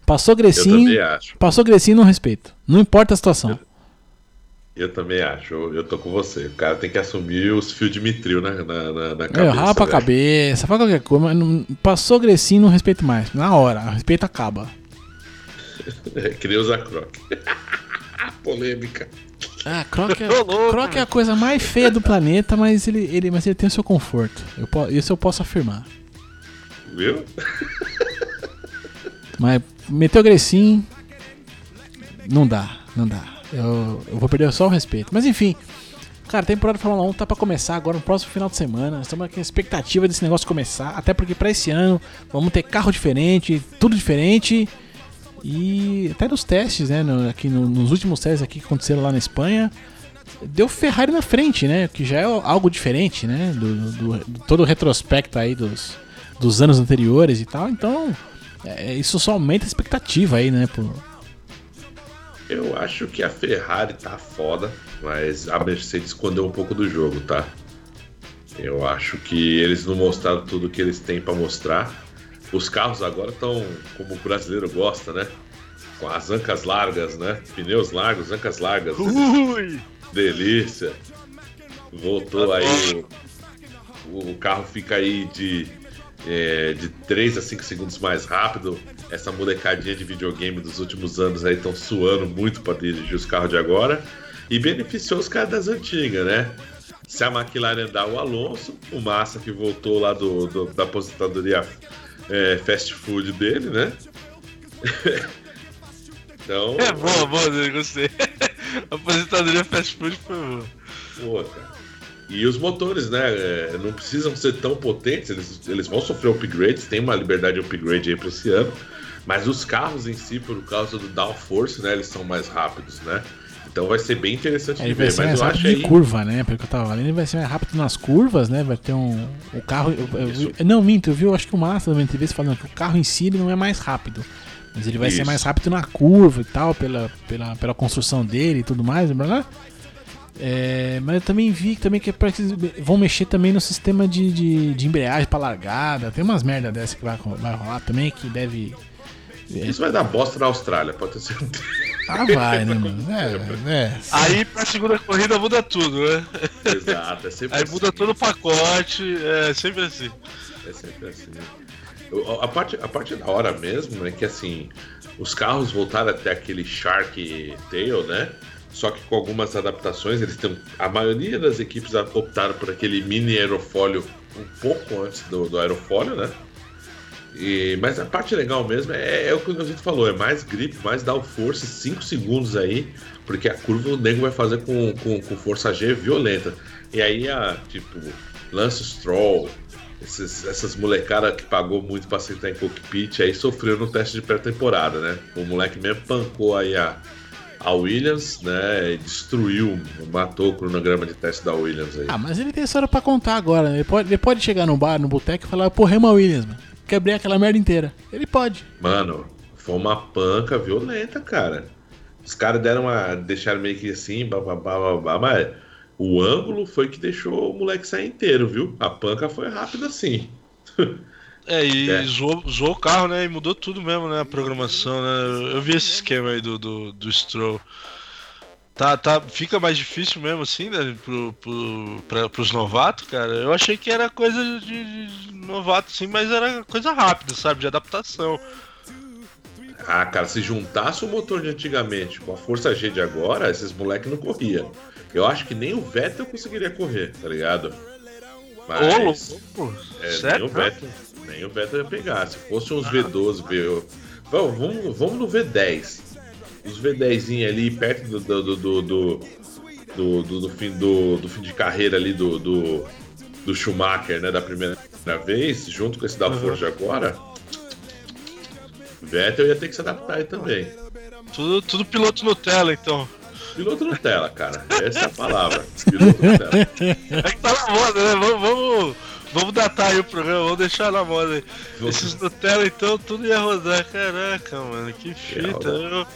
Passou Eu grecinho, também acho. passou grecinho não respeito. Não importa a situação. Eu também acho. Eu, eu tô com você. O cara tem que assumir os fios de mitril na, na, na, na É, cabeça. rapa a cabeça, faz qualquer coisa, mas não- passou grecinho não respeito mais. Na hora, o respeito acaba. É, que nem usar croque. Polêmica. Ah, Croc é, Croc é a coisa mais feia do planeta, mas ele, ele, mas ele tem o seu conforto. Eu, isso eu posso afirmar. Viu? Mas meteu Grecinho. Não dá, não dá. Eu, eu vou perder só o respeito. Mas enfim, Cara, a temporada da Fórmula 1 tá pra começar agora no próximo final de semana. Estamos com a expectativa desse negócio começar. Até porque pra esse ano vamos ter carro diferente, tudo diferente. E até nos testes, né? no- aqui no- nos últimos testes aqui que aconteceram lá na Espanha, deu Ferrari na frente, né? Que já é algo diferente, né? Do, do- do- todo o retrospecto aí dos, dos anos anteriores e tal. Então, é, isso só aumenta a expectativa aí, né? Eu acho que a Ferrari tá foda, mas a Mercedes escondeu um pouco do jogo, tá? Eu acho que eles não mostraram tudo que eles têm pra mostrar. Os carros agora estão como o brasileiro gosta, né? Com as ancas largas, né? Pneus largos, ancas largas. Ui! Delícia. Voltou aí. O, o carro fica aí de, é, de 3 a 5 segundos mais rápido. Essa molecadinha de videogame dos últimos anos aí estão suando muito para dirigir os carros de agora. E beneficiou os caras das antigas, né? Se a McLaren dá o Alonso, o Massa que voltou lá do, do- da aposentadoria é, fast food dele, né? então. É boa, boa, eu gostei. Aposentadoria fast food foi boa. Pô, cara. E os motores, né? é, não precisam ser tão potentes, eles, eles vão sofrer upgrades, tem uma liberdade de upgrade aí pra esse ano. Mas os carros em si, por causa do downforce, né? Eles são mais rápidos, né? Então vai ser bem interessante Ele de vai ver. ser Mas mais eu rápido acho de aí. curva, né? Pelo que eu tava lendo, ele vai ser mais rápido nas curvas, né? Vai ter um. O carro. eu- eu não, minto, eu vi, eu acho que o Massa também teve falando que o carro em si não é mais rápido. Mas ele vai ser Isso. mais rápido na curva e tal, pela, pela, pela construção dele e tudo mais, lembra lá? É, mas eu também vi que também que eles vão mexer também no sistema de, de, de embreagem pra largada. Tem umas merda dessa que vai, vai rolar também que deve. Isso vai dar bosta na Austrália, pode ter certeza. Ah, vai, né, mano? É, é. Aí pra segunda corrida muda tudo, né? Exato, é sempre Aí assim. muda todo o pacote, é sempre assim. É sempre assim. A parte, a parte da hora mesmo é que assim, os carros voltaram até aquele Shark Tail, né? Só que com algumas adaptações, eles têm. A maioria das equipes optaram por aquele mini aerofólio um pouco antes do, do aerofólio, né? E, mas a parte legal mesmo é, é o que a gente falou, é mais grip, mais downforce, 5 segundos aí, porque a curva o nego vai fazer com, com, com força G violenta. E aí a, tipo, Lance Stroll, esses- essas molecadas que pagou muito pra sentar em cockpit, aí sofreu no teste de pré-temporada, né? O moleque mesmo pancou aí a, a Williams, né? Destruiu, matou o cronograma de teste da Williams aí. Ah, mas ele tem história pra contar agora, né? Ele pode, ele pode chegar no bar, no boteco e falar, porra, uma Williams, mano. Quebrei aquela merda inteira. Ele pode. Mano, foi uma panca violenta, cara. Os caras deram uma. deixaram meio que assim, bababá, babá, mas o ângulo foi que deixou o moleque sair inteiro, viu? A panca foi rápida assim. É, e É. Zoou, zoou o carro, né? E mudou tudo mesmo, né? A programação, né? Eu vi esse esquema aí do, do, do Stroll. Tá, tá, fica mais difícil mesmo assim, né? Pro, pro, pra, pros novatos, cara. Eu achei que era coisa de, de novato, sim, mas era coisa rápida, sabe? De adaptação. Ah, cara, se juntasse o motor de antigamente com a força G de agora, esses moleques não corriam. Eu acho que nem o Vettel conseguiria correr, tá ligado? Ô, Mas. louco! É, Sério? nem o Vettel, nem o Vettel ia pegar. Se fosse uns V12, V... Vamos, vamos, vamos no V10. Os V10 ali perto do do, do, do, do, do- do- fim, do, do fim de carreira ali do, do, do Schumacher, né? Da primeira vez, junto com esse da Forja agora. Vettel ia ter que se adaptar aí também. Tudo, tudo piloto Nutella, então. Piloto Nutella, cara. Essa é a palavra. Piloto Nutella. É que tá na moda, né? Vamos, vamos, vamos datar aí o programa, vamos deixar na moda aí. Esses Nutella, então, tudo ia rodar. Caraca, mano, que fita. Eu,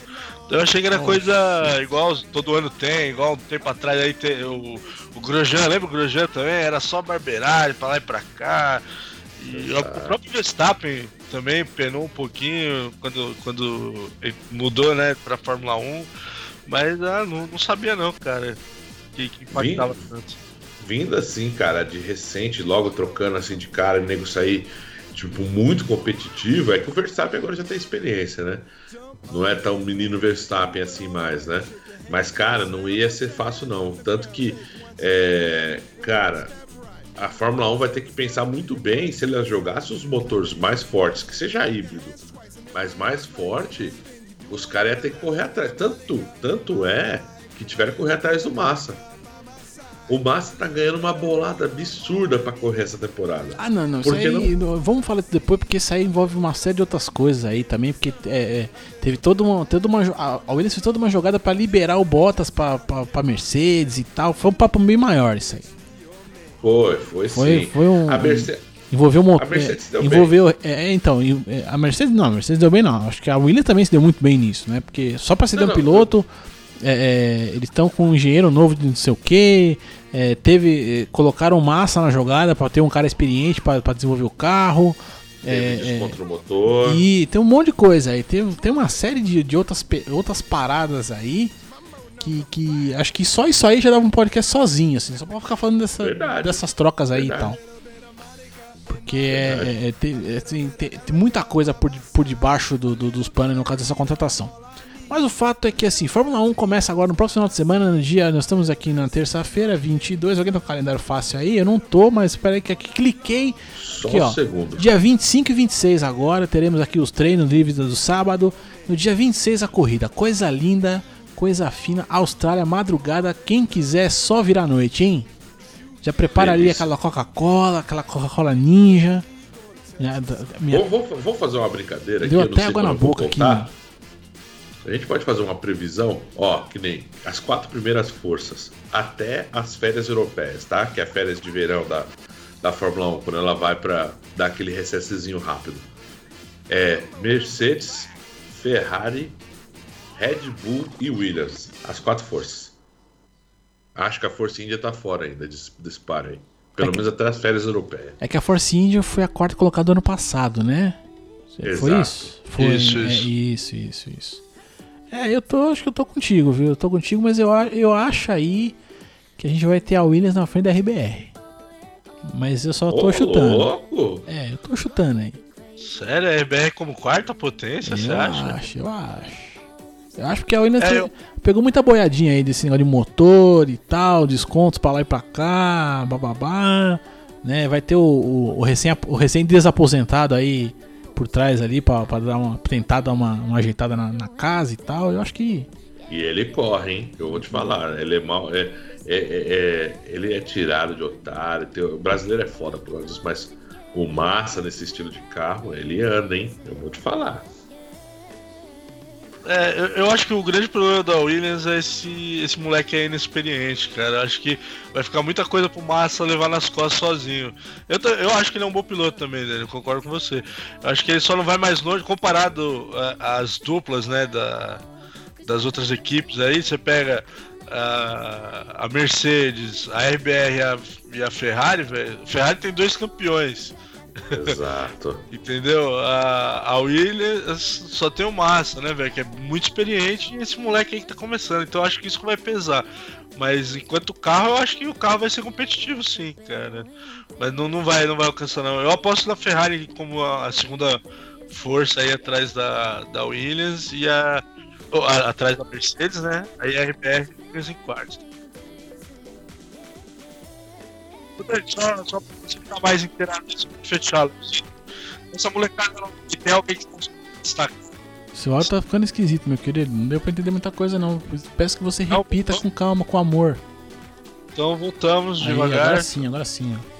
eu achei que era coisa igual todo ano tem, igual um tempo atrás aí tem o, o Grosjean, lembra o Grosjean também? Era só barbeiragem pra lá e pra cá. E o próprio Verstappen também penou um pouquinho quando, quando ele mudou, né, pra Fórmula 1. Mas ah, não, não sabia não, cara, que, que impactava tanto. vindo assim, cara, de recente, logo trocando assim de cara, o nego sair, tipo, muito competitivo, é que o Verstappen agora já tem experiência, né? Não é tão menino Verstappen assim mais, né? Mas, cara, não ia ser fácil, não. Tanto que, é, cara, a Fórmula 1 vai ter que pensar muito bem se ela jogasse os motores mais fortes, que seja híbrido, mas mais forte, os caras iam ter que correr atrás. Tanto, tanto é que tiveram que correr atrás do Massa. O Massa tá ganhando uma bolada absurda pra correr essa temporada. Ah, não, não. Por Isso aí, não- vamos falar depois, porque isso aí envolve uma série de outras coisas aí também, porque é, é, teve toda uma, toda uma. A Williams fez toda uma jogada pra liberar o Bottas pra, pra, pra Mercedes e tal. Foi um papo bem maior isso aí. Foi, foi, Foi, sim. foi um. A Mercedes. Envolveu motor. A Mercedes deu envolveu, é, é, então, é, a Mercedes não, a Mercedes deu bem não. Acho que a Williams também se deu muito bem nisso, né? Porque só pra ceder Não, um não, piloto, é, é, eles estão com um engenheiro novo de não sei o que. teve, é, colocaram massa na jogada pra ter um cara experiente pra desenvolver o carro. Teve é, é, desconto no motor. e tem um monte de coisa aí. Tem, tem uma série de, de outras, outras paradas aí. Que, que acho que só isso aí já dava um podcast sozinho, assim. Só pra ficar falando dessa, Verdade. dessas trocas aí Verdade. e tal. Porque é, é- é- tem, é, assim, tem- tem muita coisa por, por debaixo do- do- dos panos no caso dessa contratação. Mas o fato é que assim, Fórmula 1 começa agora no próximo final de semana, no dia. Nós estamos aqui na terça-feira, 22. Alguém tem um calendário fácil aí? Eu não tô, mas espera aí que aqui cliquei. Só Aqui, um ó. segundo. Dia 25 e 26 agora, teremos aqui os treinos livres do sábado. No dia 26 a corrida. Coisa linda, coisa fina. Austrália, madrugada. Quem quiser, só virar à noite, hein? Já prepara ali aquela Coca-Cola, aquela Coca-Cola Ninja. Minha- Vou, vou- vou fazer uma brincadeira Deu aqui. eu não até água na boca aqui, mano. A gente pode fazer uma previsão, ó, que nem as quatro primeiras forças até as férias europeias, tá? Que é a férias de verão da, da Fórmula 1, quando ela vai pra dar aquele recessezinho rápido. É Mercedes, Ferrari, Red Bull e Williams. As quatro forças. Acho que a Força Índia tá fora ainda desse, desse par aí. Pelo É que- menos até as férias europeias. É que a Force India foi a quarta colocada do ano passado, né? Foi Exato. isso? Foi, Isso, é, isso. isso, isso, isso. É, eu tô, acho que eu tô contigo, viu? Eu tô contigo, mas eu, eu acho aí que a gente vai ter a Williams na frente da RBR. Mas eu só tô Ô, chutando. louco! É, eu tô chutando aí. Sério, a RBR como quarta potência, você eu acha? acho, eu acho. Eu acho que a Williams É, eu- pegou muita boiadinha aí desse negócio de motor e tal, descontos pra lá e pra cá, bababá. Né? Vai ter o, o, o recém, o recém aí por trás ali pra dar uma, tentar dar uma, uma ajeitada na, na casa e tal. Eu acho que. E ele corre, hein? Eu vou te falar. Ele é mal. É, é- é- é- ele é tirado de otário. tem- o brasileiro é foda por causa disso, mas o massa nesse estilo de carro, ele anda, hein? Eu vou te falar. É, eu, acho que o grande problema da Williams é esse, esse moleque aí inexperiente, cara. Eu acho que vai ficar muita coisa pro Massa levar nas costas sozinho. Eu, eu acho que ele é um bom piloto também, né? Eu concordo com você. Eu acho que ele só não vai mais longe comparado a- às duplas, né? Da, das outras equipes aí. Você pega a, a Mercedes, a RBR e a, e a Ferrari, velho. Ferrari tem dois campeões. Exato. Entendeu? A, a Williams só tem o Massa, né, velho? Que é muito experiente e esse moleque aí que tá começando. Então acho que isso vai pesar. Mas enquanto carro, eu acho que o carro vai ser competitivo sim, cara. Mas não, não, vai, não vai alcançar, não. Eu aposto na Ferrari como a, a segunda força aí atrás da, da Williams e a, a- atrás da Mercedes, né? Aí a RBR em quarto. Só, só pra você ficar mais inteirado nisso, fechado. Essa molecada não que tem alguém que consegue destacar. Seu áudio tá ficando esquisito, meu querido. Não deu pra entender muita coisa, não. Peço que você Não, repita não. com calma, com amor. Então voltamos Aí, devagar. agora sim, agora sim. ó.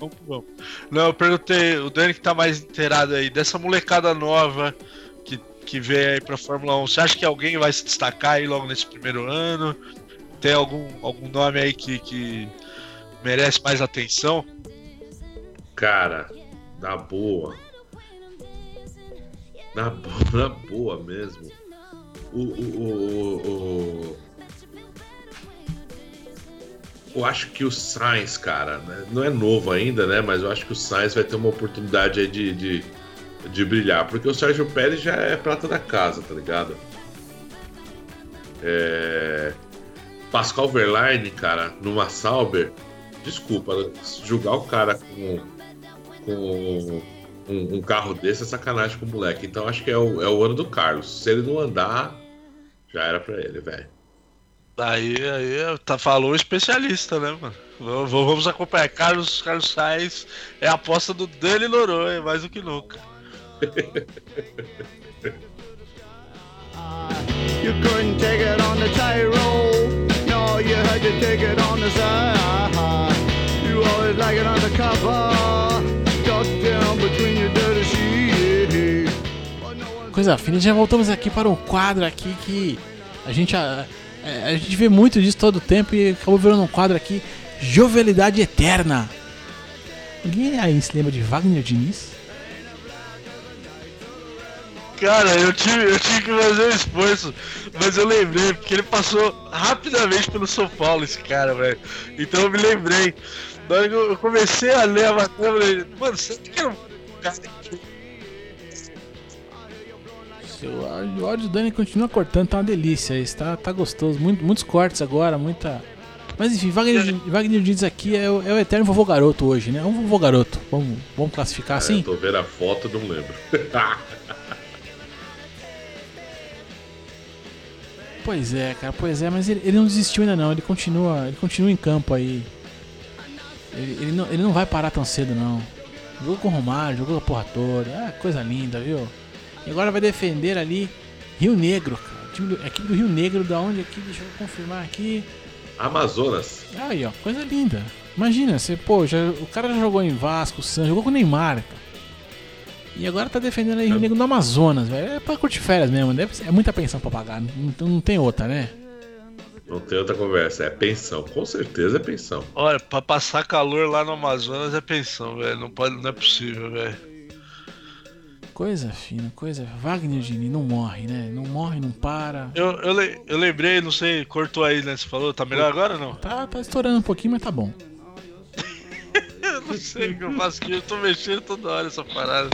Vamos que vamos. Não, eu perguntei, o Dani que tá mais inteirado aí, dessa molecada nova que, que veio aí pra Fórmula 1, você acha que alguém vai se destacar aí logo nesse primeiro ano? Tem algum, algum nome aí que, que merece mais atenção? Cara, na boa. Na boa, na boa mesmo. O. o, o, eu acho que o Sainz, cara, né, não é novo ainda, né? Mas eu acho que o Sainz vai ter uma oportunidade de, de, de brilhar. Porque o Sérgio Pérez já é prata da casa, tá ligado? É... Pascal Verlaine, cara, numa Sauber, desculpa, julgar o cara com, com um, um carro desse é sacanagem com o moleque. Então acho que é o, é o ano do Carlos. Se ele não andar, já era pra ele, velho. Aí, aí, tá, falou o especialista, né, mano? Vamos, vamos acompanhar. Carlos, Carlos Sainz é a aposta do Dani Noronha, mais do que nunca. You couldn't take it on the tightrope. No, you had to take it on the side. Undercover, ducked down between your dirty sheets. Coisa fina, já voltamos aqui para um quadro aqui que a gente, a, a- a gente vê muito disso todo o tempo e acabou virando um quadro aqui, Jovialidade Eterna. Ninguém aí se lembra de Wagner Diniz? Cara, eu tive, eu tive que fazer um esforço, mas eu lembrei, porque ele passou rapidamente pelo São Paulo, esse cara, velho. Então eu me lembrei. Na hora que eu comecei a ler a matéria, eu falei, mano, você que era um cara áudio, o áudio do Dani continua cortando, tá uma delícia. Está tá gostoso. Muito- muitos cortes agora, muita. Mas enfim, Wagner, Wagner Diniz aqui é, o- é o eterno vovô garoto hoje, né? É um vovô garoto. Vamos, vamos classificar É, assim? eu tô vendo a foto não lembro. Pois é, cara, pois é, mas ele, ele não desistiu ainda não, ele continua, ele continua em campo aí. Ele, ele não, ele não vai parar tão cedo não. Jogou com o Romário, jogou a porra toda, ah, coisa linda, viu? E agora vai defender ali Rio Negro, cara. O time do, equipe do Rio Negro, da onde aqui, deixa eu confirmar aqui. Amazonas. Aí, ó, coisa linda. Imagina, você, pô, já, o cara já jogou em Vasco, Santos, jogou com o Neymar, cara. E agora tá defendendo aí Rio Negro no Amazonas, velho. É pra curtir férias mesmo, deve ser, é muita pensão pra pagar, não, não tem outra, né? Não tem outra conversa. É pensão. Com certeza é pensão. Olha, pra passar calor lá no Amazonas é pensão, velho. Não, pode, não é possível, velho. Coisa fina, coisa. Wagner Dini não morre, né? Não morre, não para. Eu, eu, le- eu lembrei, não sei, cortou aí, né? Você falou, tá melhor agora ou não? Tá, tá estourando um pouquinho, mas tá bom. Eu não sei o que eu faço aqui, eu tô mexendo toda hora essa parada.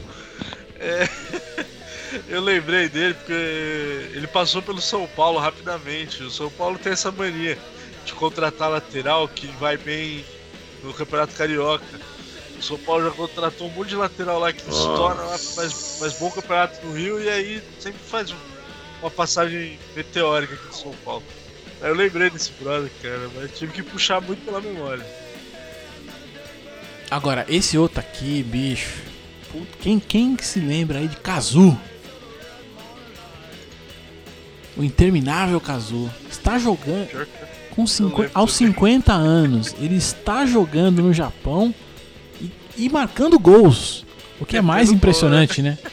É, eu lembrei dele porque ele passou pelo São Paulo rapidamente. O São Paulo tem essa mania de contratar lateral que vai bem no Campeonato Carioca. O São Paulo já contratou um monte de lateral lá que estoura lá, faz, faz bom campeonato no Rio e aí sempre faz um- uma passagem meteórica aqui no São Paulo. Aí eu lembrei desse brother, cara, mas tive que puxar muito pela memória. Agora, esse outro aqui, bicho. Puta, Quem, quem que se lembra aí de Kazu? O interminável Kazu. Está jogando com 50, lembro aos também. 50 anos. Ele está jogando no Japão e, e marcando gols. O que é mais impressionante, né?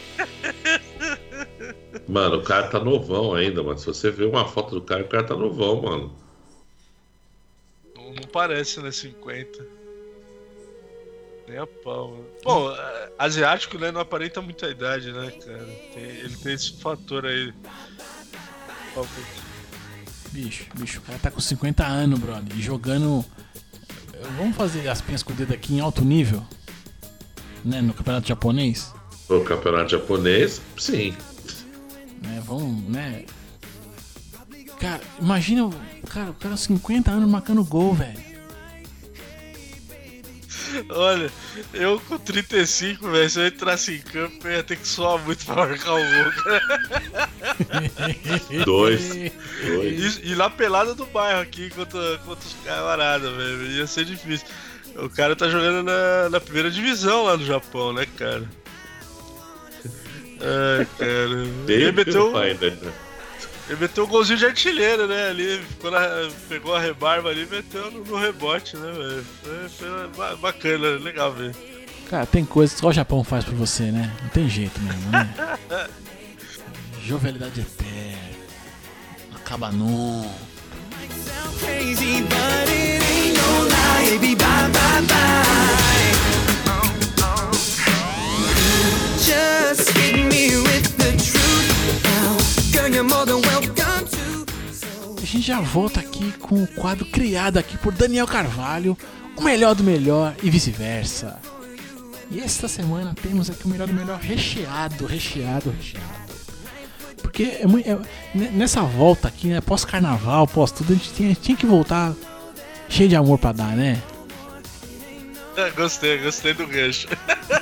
Mano, o cara tá novão ainda, mano. Se você ver uma foto do cara, o cara tá novão, mano. Não, não parece, né? 50. Nem a pau, mano. Bom, é, asiático, né? Não aparenta muita idade, né, cara? Tem- ele tem esse fator aí. Bicho, bicho, o cara tá com 50 anos, brother. E jogando. Vamos fazer as pinhas com o dedo aqui em alto nível? Né? No campeonato japonês? O campeonato japonês, sim. né? Vamos, né? Cara, imagina o cara, o cara 50 anos marcando gol, velho. Olha, eu com 35, velho, se eu entrasse em campo, eu ia ter que suar muito pra marcar o gol, cara. Dois. Dois. E, e na pelada do bairro aqui contra, contra os camaradas, velho. Ia ser difícil. O cara tá jogando na, na primeira divisão lá no Japão, né, cara? Ai, cara. Ele meteu, ainda. ele meteu um golzinho de artilheiro, né? Ali, ficou na- pegou a rebarba ali e meteu no, no rebote, né, velho? Foi, foi ba- bacana, legal ver. Cara, tem coisas que só o Japão faz por você, né? Não tem jeito mesmo, né? Jovialidade eterna. Acaba não. A gente já volta aqui com o quadro criado aqui por Daniel Carvalho, o melhor do melhor e vice-versa. E esta semana temos aqui o melhor do melhor recheado, recheado, recheado. Porque é muito, é- ne- nessa volta aqui, né, pós-carnaval, pós tudo, a gente tinha, tinha que voltar cheio de amor pra dar, né? É, gostei, gostei do gancho.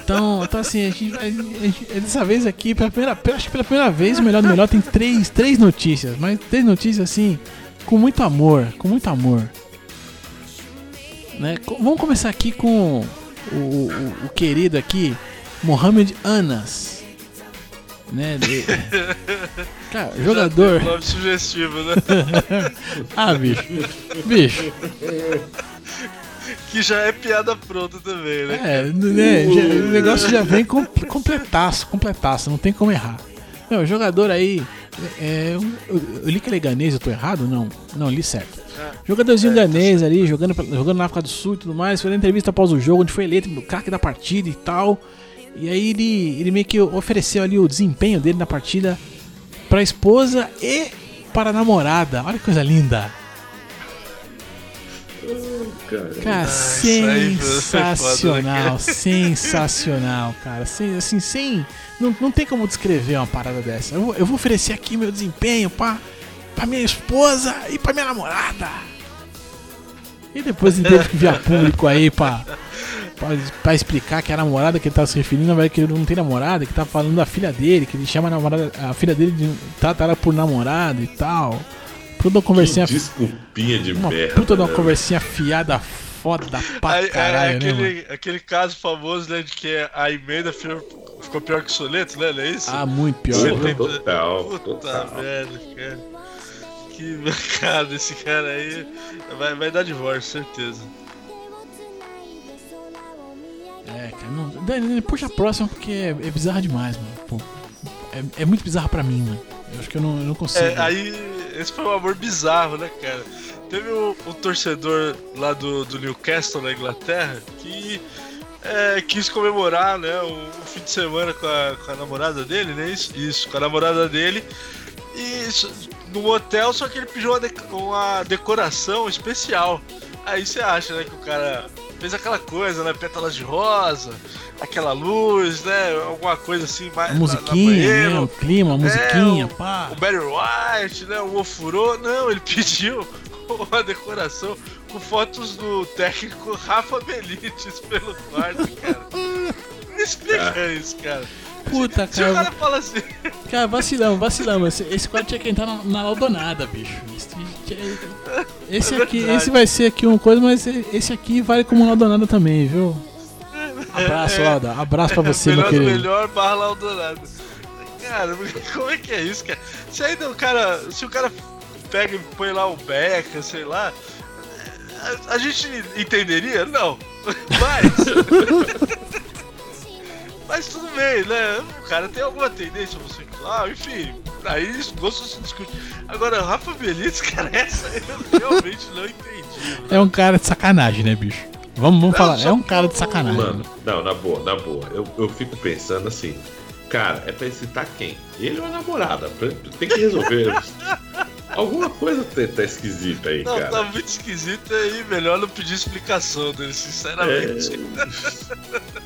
Então, então assim, a gente, a gente- dessa vez aqui, pela primeira, acho que pela primeira vez, o melhor do melhor tem três, três notícias, mas três notícias assim, com muito amor, com muito amor. Né? Vamos começar aqui com o, o- o querido aqui, Mohamed Anas. Né? de- Cara, jogador. Nome sugestivo, né? Ah, bicho. Bicho. Que já é piada pronta também, né? É, né, já- o negócio já vem com, completaço, completaço, não tem como errar. Meu, o jogador aí. É, eu, eu li que ele é ganês, eu tô errado? Não, não, li certo. Jogadorzinho ganês ali, jogando, jogando na África do Sul e tudo mais, foi na entrevista após o jogo, onde foi eleito no craque da partida e tal. E aí ele, ele meio que ofereceu ali o desempenho dele na partida pra esposa e para a namorada. Olha que coisa linda. Cara, Cara, foi sensacional, foda, né, sensacional, cara. Sem, assim, sem. Não, não tem como descrever uma parada dessa. Eu, vou- eu vou oferecer aqui meu desempenho pra, pra minha esposa e pra minha namorada. E depois ele teve que vir a público aí pra, pra, pra explicar que a namorada que ele tava se referindo, verdade, que ele não tem namorada, que tá falando da filha dele, que ele chama a, namorada, a filha dele de. trata ela por namorada e tal. Uma conversinha. que desculpinha de Uma merda. puta de uma né? conversinha fiada foda pra Aí, é, caralho, né, mano? aquele, aquele caso famoso, né, de que a emenda ficou ficou pior que o soleto, né? Não é isso? Ah, muito pior. Né? total, Puta total. merda, cara. Que cara, esse cara aí vai, vai dar divórcio, certeza. É, cara, não, puxa a próxima porque é, é bizarra demais, mano. Pô, é, é muito bizarro pra mim, mano. Eu acho que eu não, eu não consigo. É, aí, esse foi um amor bizarro, né, cara? Teve um, um torcedor lá do, do Newcastle, na Inglaterra, que é, quis comemorar, né, um fim de semana com a, com a namorada dele, né? Isso, isso, com a namorada dele. E isso, num hotel, só que ele pediu uma, dec- uma decoração especial. Aí você acha, né, que o cara fez aquela coisa, né? Pétalas de rosa, aquela luz, né? Alguma coisa assim mais. a na- na musiquinha, banheira. né? O clima, a musiquinha, É, pá. O Barry White, né? O ofurô. Não, ele pediu uma decoração com fotos do técnico Rafa Benítez pelo quarto, cara. Me explica isso, cara. Puta, Se o cara. cara fala assim, Cara, vacilamos, vacilamos. Esse, esse quadro tinha que entrar na, na Laudonada, bicho. Esse, esse É aqui, esse vai ser aqui uma coisa, mas esse aqui vale como Laudonada também, viu? Abraço, É. Lauda. Abraço pra você, melhor meu do querido. melhor barra Laudonado. Cara, como é que é isso, cara? Se ainda o cara. Se o cara pega e põe lá o Beca, sei lá. A, a gente entenderia? Não. Mas. Mas tudo bem, né? O cara tem alguma tendência homossexual, enfim. Aí gosto se discute. Agora, Rafa Benítez, cara, essa eu realmente não entendi. É um cara de sacanagem, né, bicho? Vamos, vamos falar. só É um cara de sacanagem. Mano, não, na boa, na boa. Eu, eu fico pensando assim, cara, é pra excitar quem? Ele ou a namorada? Tem que resolver. Alguma coisa tá, tá esquisita aí, Não, cara. tá muito esquisito e melhor não pedir explicação dele, sinceramente.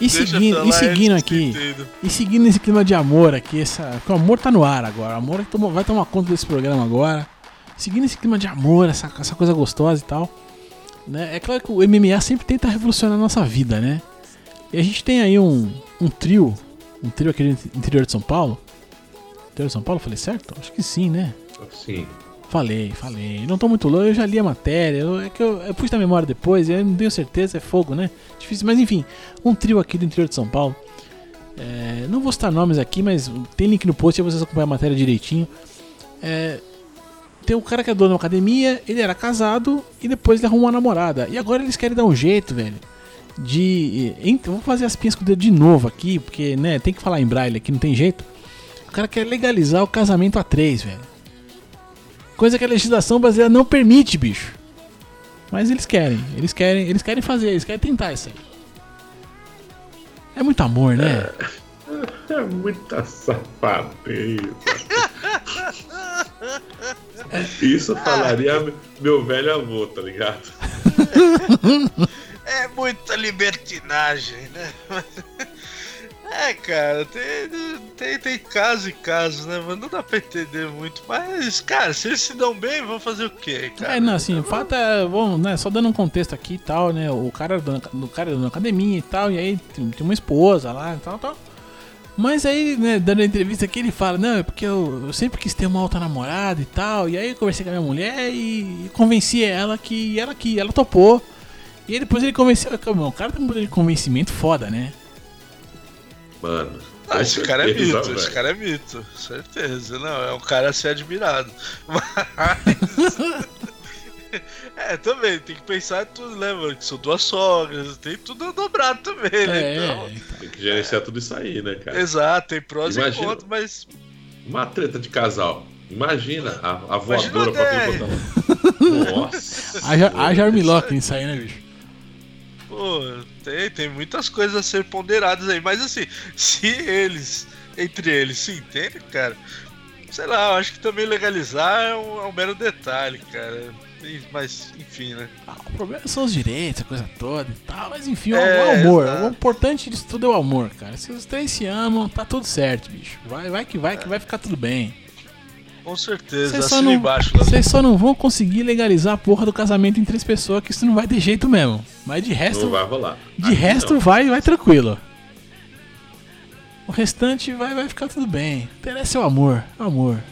E Deixa seguindo, e seguindo aqui, entendam. e seguindo esse clima de amor aqui, essa, porque o amor tá no ar agora. O amor vai tomar conta desse programa agora. Seguindo esse clima de amor, essa, essa coisa gostosa e tal. Né? É claro que o MMA sempre tenta revolucionar a nossa vida, né? E a gente tem aí um, um trio, um trio aqui no interior de São Paulo. Interior de São Paulo, falei certo? Acho que sim, né? Sim. Falei, falei. Não tô muito louco, eu já li a matéria. eu- é que eu, eu pus na memória depois, eu não tenho certeza, é fogo, né? Difícil, mas enfim, um trio aqui do interior de São Paulo. É, não vou citar nomes aqui, mas tem link no post aí vocês acompanham a matéria direitinho. É, tem um cara que é dono de uma academia, ele era casado e depois ele arrumou uma namorada. E agora eles querem dar um jeito, velho. De. ent- Vou fazer as pinhas com o dedo de novo aqui, porque, né, tem que falar em braille aqui, não tem jeito. O cara quer legalizar o casamento a três, velho. Coisa que a legislação brasileira não permite, bicho. Mas eles querem, eles querem, eles querem fazer, eles querem tentar isso aí. É muito amor, né? É muita safadeza. Isso falaria meu velho avô, tá ligado? É muita libertinagem, né? É, cara, tem, tem, tem caso e casos, né? Mas não dá pra entender muito. Mas, cara, se eles se dão bem, vão fazer o quê, cara? É, não, assim, o fato é, bom, né, só dando um contexto aqui e tal, né, o cara, era dono, o cara da academia e tal, e aí tem, tem uma esposa lá e tal, tal. Mas aí, né, dando a entrevista aqui, ele fala, não, é porque eu, eu sempre quis ter uma outra namorada e tal, e aí eu conversei com a minha mulher e, e convenci ela que ela que ela topou. E aí depois ele convenceu, o cara tem um poder de convencimento foda, né? Mano. Ah, esse cara é mito, esse cara é mito, certeza. Não, é um cara a ser admirado. Mas. É, também, tem que pensar em tudo, né, mano? Que são duas sogras, tem tudo dobrado também, né? Então, É, Tem que gerenciar tudo isso aí, né, cara? exato, tem prós Imagina. e contras, mas Uma treta de casal. Imagina a, a Imagina voadora pra até- tudo é. Nossa. haja, armlock nisso aí, né, bicho? Pô, tem, tem muitas coisas a ser ponderadas aí, mas assim, se eles, entre eles, se entendem, cara, sei lá, eu acho que também legalizar é um, é um mero detalhe, cara. Mas, enfim, né? Ah, o problema são os direitos, a coisa toda e tal, mas enfim, É, o amor. exato. O importante disso tudo é o amor, cara. Se os três se amam, tá tudo certo, bicho. Vai, vai que vai, que vai ficar tudo bem. Com certeza, Vocês só, assina não, embaixo lá. vocês só não vão conseguir legalizar a porra do casamento em três pessoas, que isso não vai ter jeito mesmo. Mas de resto, Não vai rolar. de Aqui resto não. vai, vai tranquilo. O restante vai, vai ficar tudo bem. Interessa é o amor, o amor.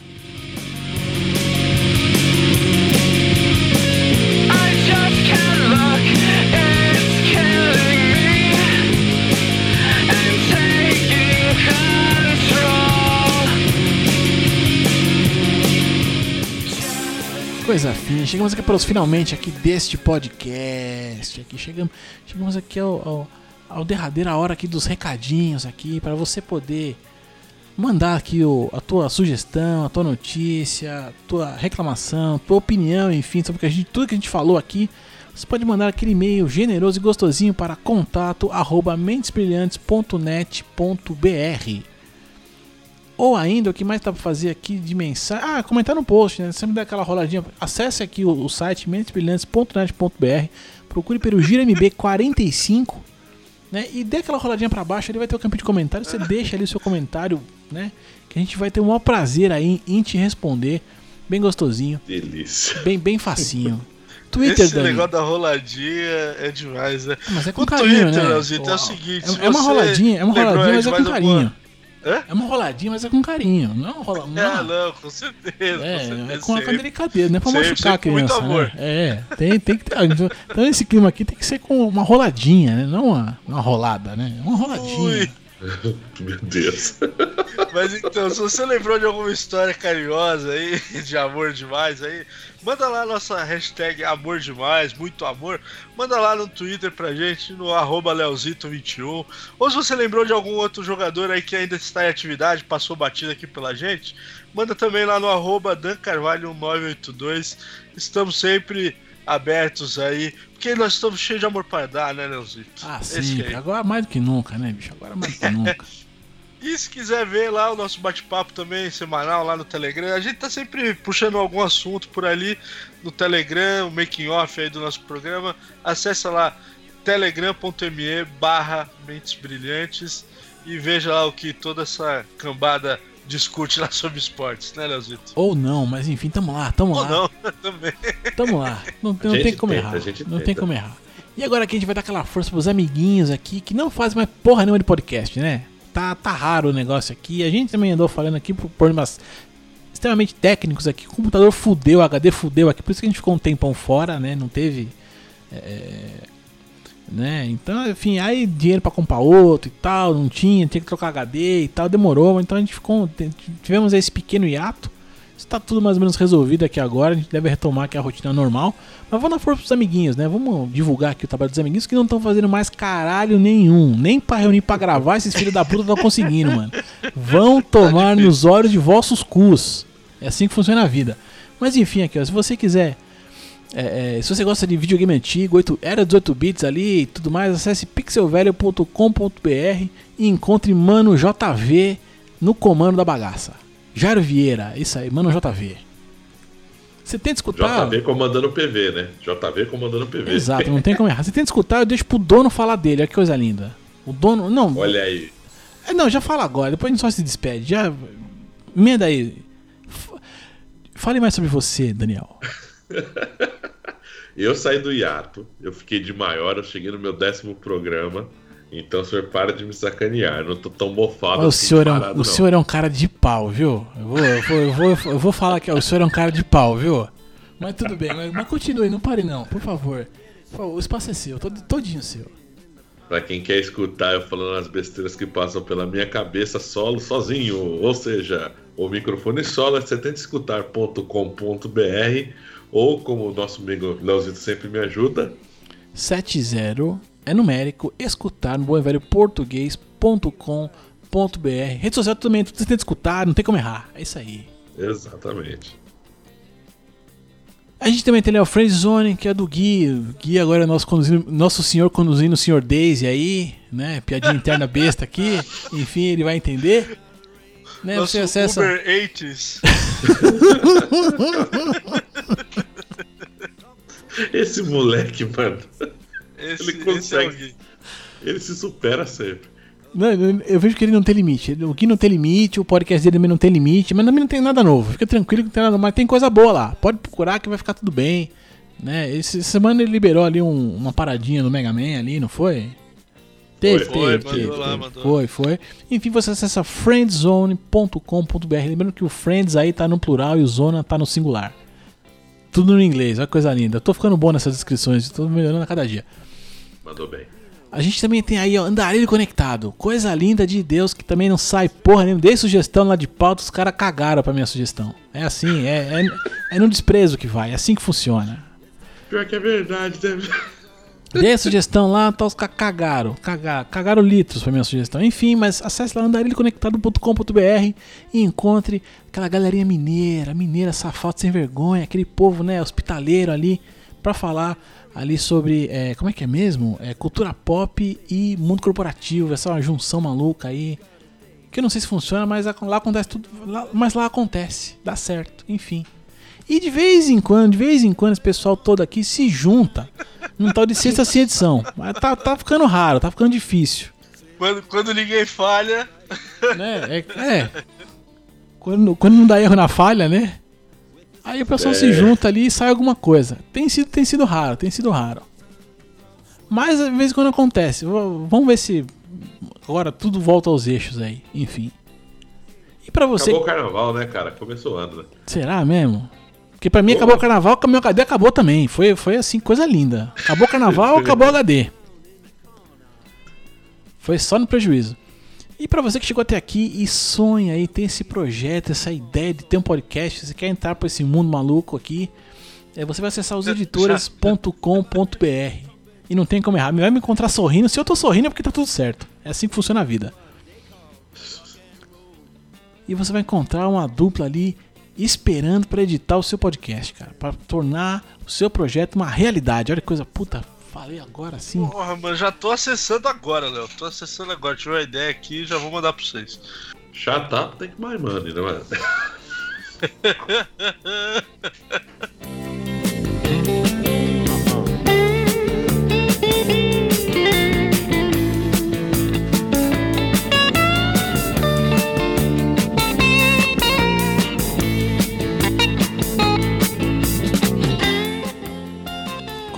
Coisa fina. Chegamos aqui para os finalmente aqui deste podcast. Aqui chegamos, chegamos aqui ao, ao, ao derradeira hora aqui dos recadinhos aqui para você poder mandar aqui o, a tua sugestão, a tua notícia, a tua reclamação, tua opinião, enfim, sobre que a gente, tudo que a gente falou aqui. Você pode mandar aquele e-mail generoso e gostosinho para contato arroba mentesbrilhantes.net.br ou ainda, o que mais dá pra fazer aqui de mensagem? Ah, comentar no post, né? Sempre dá aquela roladinha. Acesse aqui o, o site mentesbrilhantes.net.br, procure pelo GiraMB45, né? E dê aquela roladinha pra baixo, ali vai ter o campo de comentário. Você deixa ali o seu comentário, né? Que a gente vai ter o maior prazer aí em te responder. Bem gostosinho, Delícia. bem, bem facinho. Twitter, Esse Dani. negócio da roladinha é demais, né? Mas é com O carinho, Twitter, né? Leozito, é o seguinte, É, é uma roladinha, é uma roladinha, mas é com alguma- carinho. Hã? É uma roladinha, mas é com carinho. Não é uma rola... não é Ah, uma- não, com certeza. É, com certeza, é com a delicadeza, não é pra Sempre, machucar a com muito criança. amor. Né? É, tem, tem que ter. Então, esse clima aqui tem que ser com uma roladinha, né? Não uma, uma rolada, né? Uma roladinha. Ui. Meu Deus. Mas então, se você lembrou de alguma história carinhosa aí, de amor demais aí, manda lá nossa hashtag amor demais, muito amor. Manda lá no Twitter pra gente, no arroba Leozito21. Ou se você lembrou de algum outro jogador aí que ainda está em atividade, passou batida aqui pela gente, manda também lá no arroba dancarvalho982. Estamos sempre abertos aí, porque nós estamos cheios de amor para dar, né, Leozito? Ah, sim. aí. Agora mais do que nunca, né, bicho? Agora mais do que nunca. E se quiser ver lá o nosso bate-papo também semanal lá no Telegram, a gente tá sempre puxando algum assunto por ali no Telegram, o making off aí do nosso programa. Acessa lá telegram.me barra Mentes Brilhantes e veja lá o que toda essa cambada discute lá sobre esportes, né, Leozito? Ou não, mas enfim, tamo lá, tamo Ou lá. não, também. Tamo lá. Não, não tem como tenta, errar. a gente Não tenta. tem como errar. E agora aqui a gente vai dar aquela força pros amiguinhos aqui que não fazem mais porra nenhuma de podcast, né? Tá, tá raro o negócio aqui. A gente também andou falando aqui por problemas extremamente técnicos aqui. O computador fudeu, o HD fudeu aqui. Por isso que a gente ficou um tempão fora, né? Não teve. é, né? Então, enfim, aí dinheiro pra comprar outro e tal, não tinha, tinha que trocar HD e tal, demorou. Então a gente ficou. Tivemos esse pequeno hiato. Está tudo mais ou menos resolvido aqui agora. A gente deve retomar aqui a rotina normal. Mas vamos dar força pros amiguinhos, né? Vamos divulgar aqui o trabalho dos amiguinhos que não estão fazendo mais caralho nenhum. Nem pra reunir pra gravar, esses filhos da puta estão conseguindo, mano. Vão tomar nos olhos de vossos cus. É assim que funciona a vida. Mas enfim, aqui, ó, se você quiser. É, é, se você gosta de videogame antigo, 8, era 18 bits ali e tudo mais, acesse pixelvelho.com.br e encontre Mano JV no comando da bagaça. Jairo Vieira, isso aí, Mano JV. Você tenta escutar. JV comandando o PV, né? JV comandando o PV. Exato, não tem como errar. Você tenta escutar, eu deixo pro dono falar dele. Olha que coisa linda. O dono. Não, Olha aí. é, não já fala agora, depois a gente só se despede. Já. Emenda aí. Fale mais sobre você, Daniel. Eu saí do hiato, eu fiquei de maior, eu cheguei no meu décimo programa. Então o senhor para de me sacanear. Eu não tô tão mofado o, assim, senhor é um, parado, o não. senhor é um cara de pau, viu? Eu vou, eu vou, eu vou, eu vou falar que o senhor é um cara de pau, viu? Mas tudo bem, mas, mas continue, não pare não, por favor. Por favor, o espaço é seu, todo, todinho seu. Pra quem quer escutar eu falando as besteiras que passam pela minha cabeça solo, sozinho. Ou seja, o microfone solo é 70escutar.com.br Ou, como o nosso amigo Leozito sempre me ajuda, 70 é numérico, escutar no bom e velho português.com.br. Rede social também, tudo você tem que escutar, não tem como errar. É isso aí. exatamente. A gente também tem ali o Friend Zone, que é do Gui. O Gui agora é nosso, conduzindo- nosso senhor conduzindo o senhor Daisy aí, né? Piadinha interna besta aqui. Enfim, ele vai entender. Né? Nosso Você acessa. Uber 80s. Esse moleque, mano, Esse, Ele é consegue. Ele se supera sempre. Não, eu- vejo que ele não tem limite. O Gui não tem limite, o podcast dele também não tem limite, mas também não tem nada novo. Fica tranquilo que não tem nada mas tem coisa boa lá. Pode procurar que vai ficar tudo bem. Né? Esse- Essa semana ele liberou ali um- uma paradinha no Mega Man ali, não foi? Teve, Foi, teve, mandou teve, lá, teve. Foi, foi. Enfim, você acessa friendzone.com.br. Lembrando que o Friends aí tá no plural e o Zona tá no singular. Tudo no inglês, olha que coisa linda. Eu tô ficando bom nessas descrições, tô melhorando a cada dia. Mandou bem. A gente também tem aí, ó, Andarilho Conectado. Coisa linda de Deus que também não sai porra nenhuma. Dei sugestão lá de pauta, os caras cagaram pra minha sugestão. É assim, é, é, é no desprezo que vai, é assim que funciona. Pior que é verdade, deve. Dei a sugestão lá, tá, os cagaram, cagaram, cagaram litros pra minha sugestão. Enfim, mas acesse lá andarilhoconectado.com.br e encontre aquela galerinha mineira, mineira safado sem vergonha, aquele povo, né, hospitaleiro ali, pra falar ali sobre, é, como é que é mesmo? É, cultura pop e mundo corporativo, essa junção maluca aí. Que eu não sei se funciona, mas lá acontece tudo, lá- mas lá acontece, dá certo, enfim. E de vez em quando, de vez em quando, esse pessoal todo aqui se junta num tal de sexta sem edição. Mas tá, tá ficando raro, tá ficando difícil. Quando, quando ninguém falha, Né? É. é. Quando, quando não dá erro na falha, né? Aí o pessoal se junta ali e sai alguma coisa. Tem sido, tem sido raro, tem sido raro. Mas de vez em quando acontece. V- Vamos ver se agora tudo volta aos eixos aí. Enfim. E pra você. Acabou o carnaval, né, cara? Começou o ano, né? Será mesmo? Porque pra mim acabou o carnaval, meu HD acabou também. Foi, foi assim, coisa linda. Acabou o carnaval, acabou o HD. Foi só no prejuízo. E pra você que chegou até aqui e sonha aí, tem esse projeto, essa ideia de ter um podcast, você quer entrar pra esse mundo maluco aqui, é, você vai acessar oseditores.com.br. E não tem como errar. Vai me encontrar sorrindo. Se eu tô sorrindo é porque tá tudo certo. É assim que funciona a vida. E você vai encontrar uma dupla ali esperando pra editar o seu podcast, cara, Pra tornar o seu projeto uma realidade. Olha que coisa puta, falei agora sim. porra, mano, já tô acessando agora, Léo. Tô acessando agora. Tive uma ideia aqui e já vou mandar pra vocês. Shut up, tem que mais money, né, mano?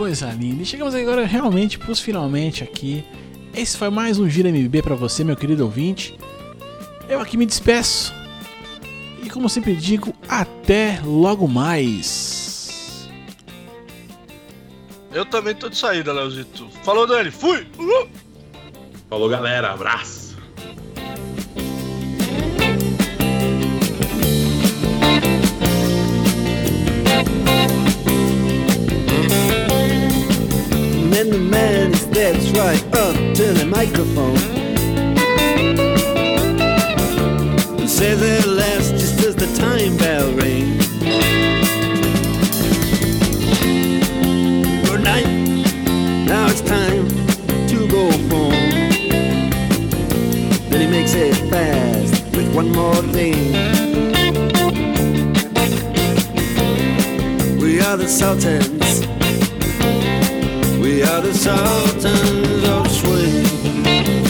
Coisa linda. E chegamos agora realmente pros finalmente aqui. Esse foi mais um Gira MB pra você, meu querido ouvinte. Eu aqui me despeço. E como sempre digo, até logo mais. Eu também tô de saída, Leozito. Falou, Dani. Fui! Uhul! Falou, galera. Abraço. And the man steps right up to the microphone. And says at last, just as the time bell rings. Good night. Now it's time to go home. Then he makes it fast with one more thing. We are the Sultans. We are the sultans of swing.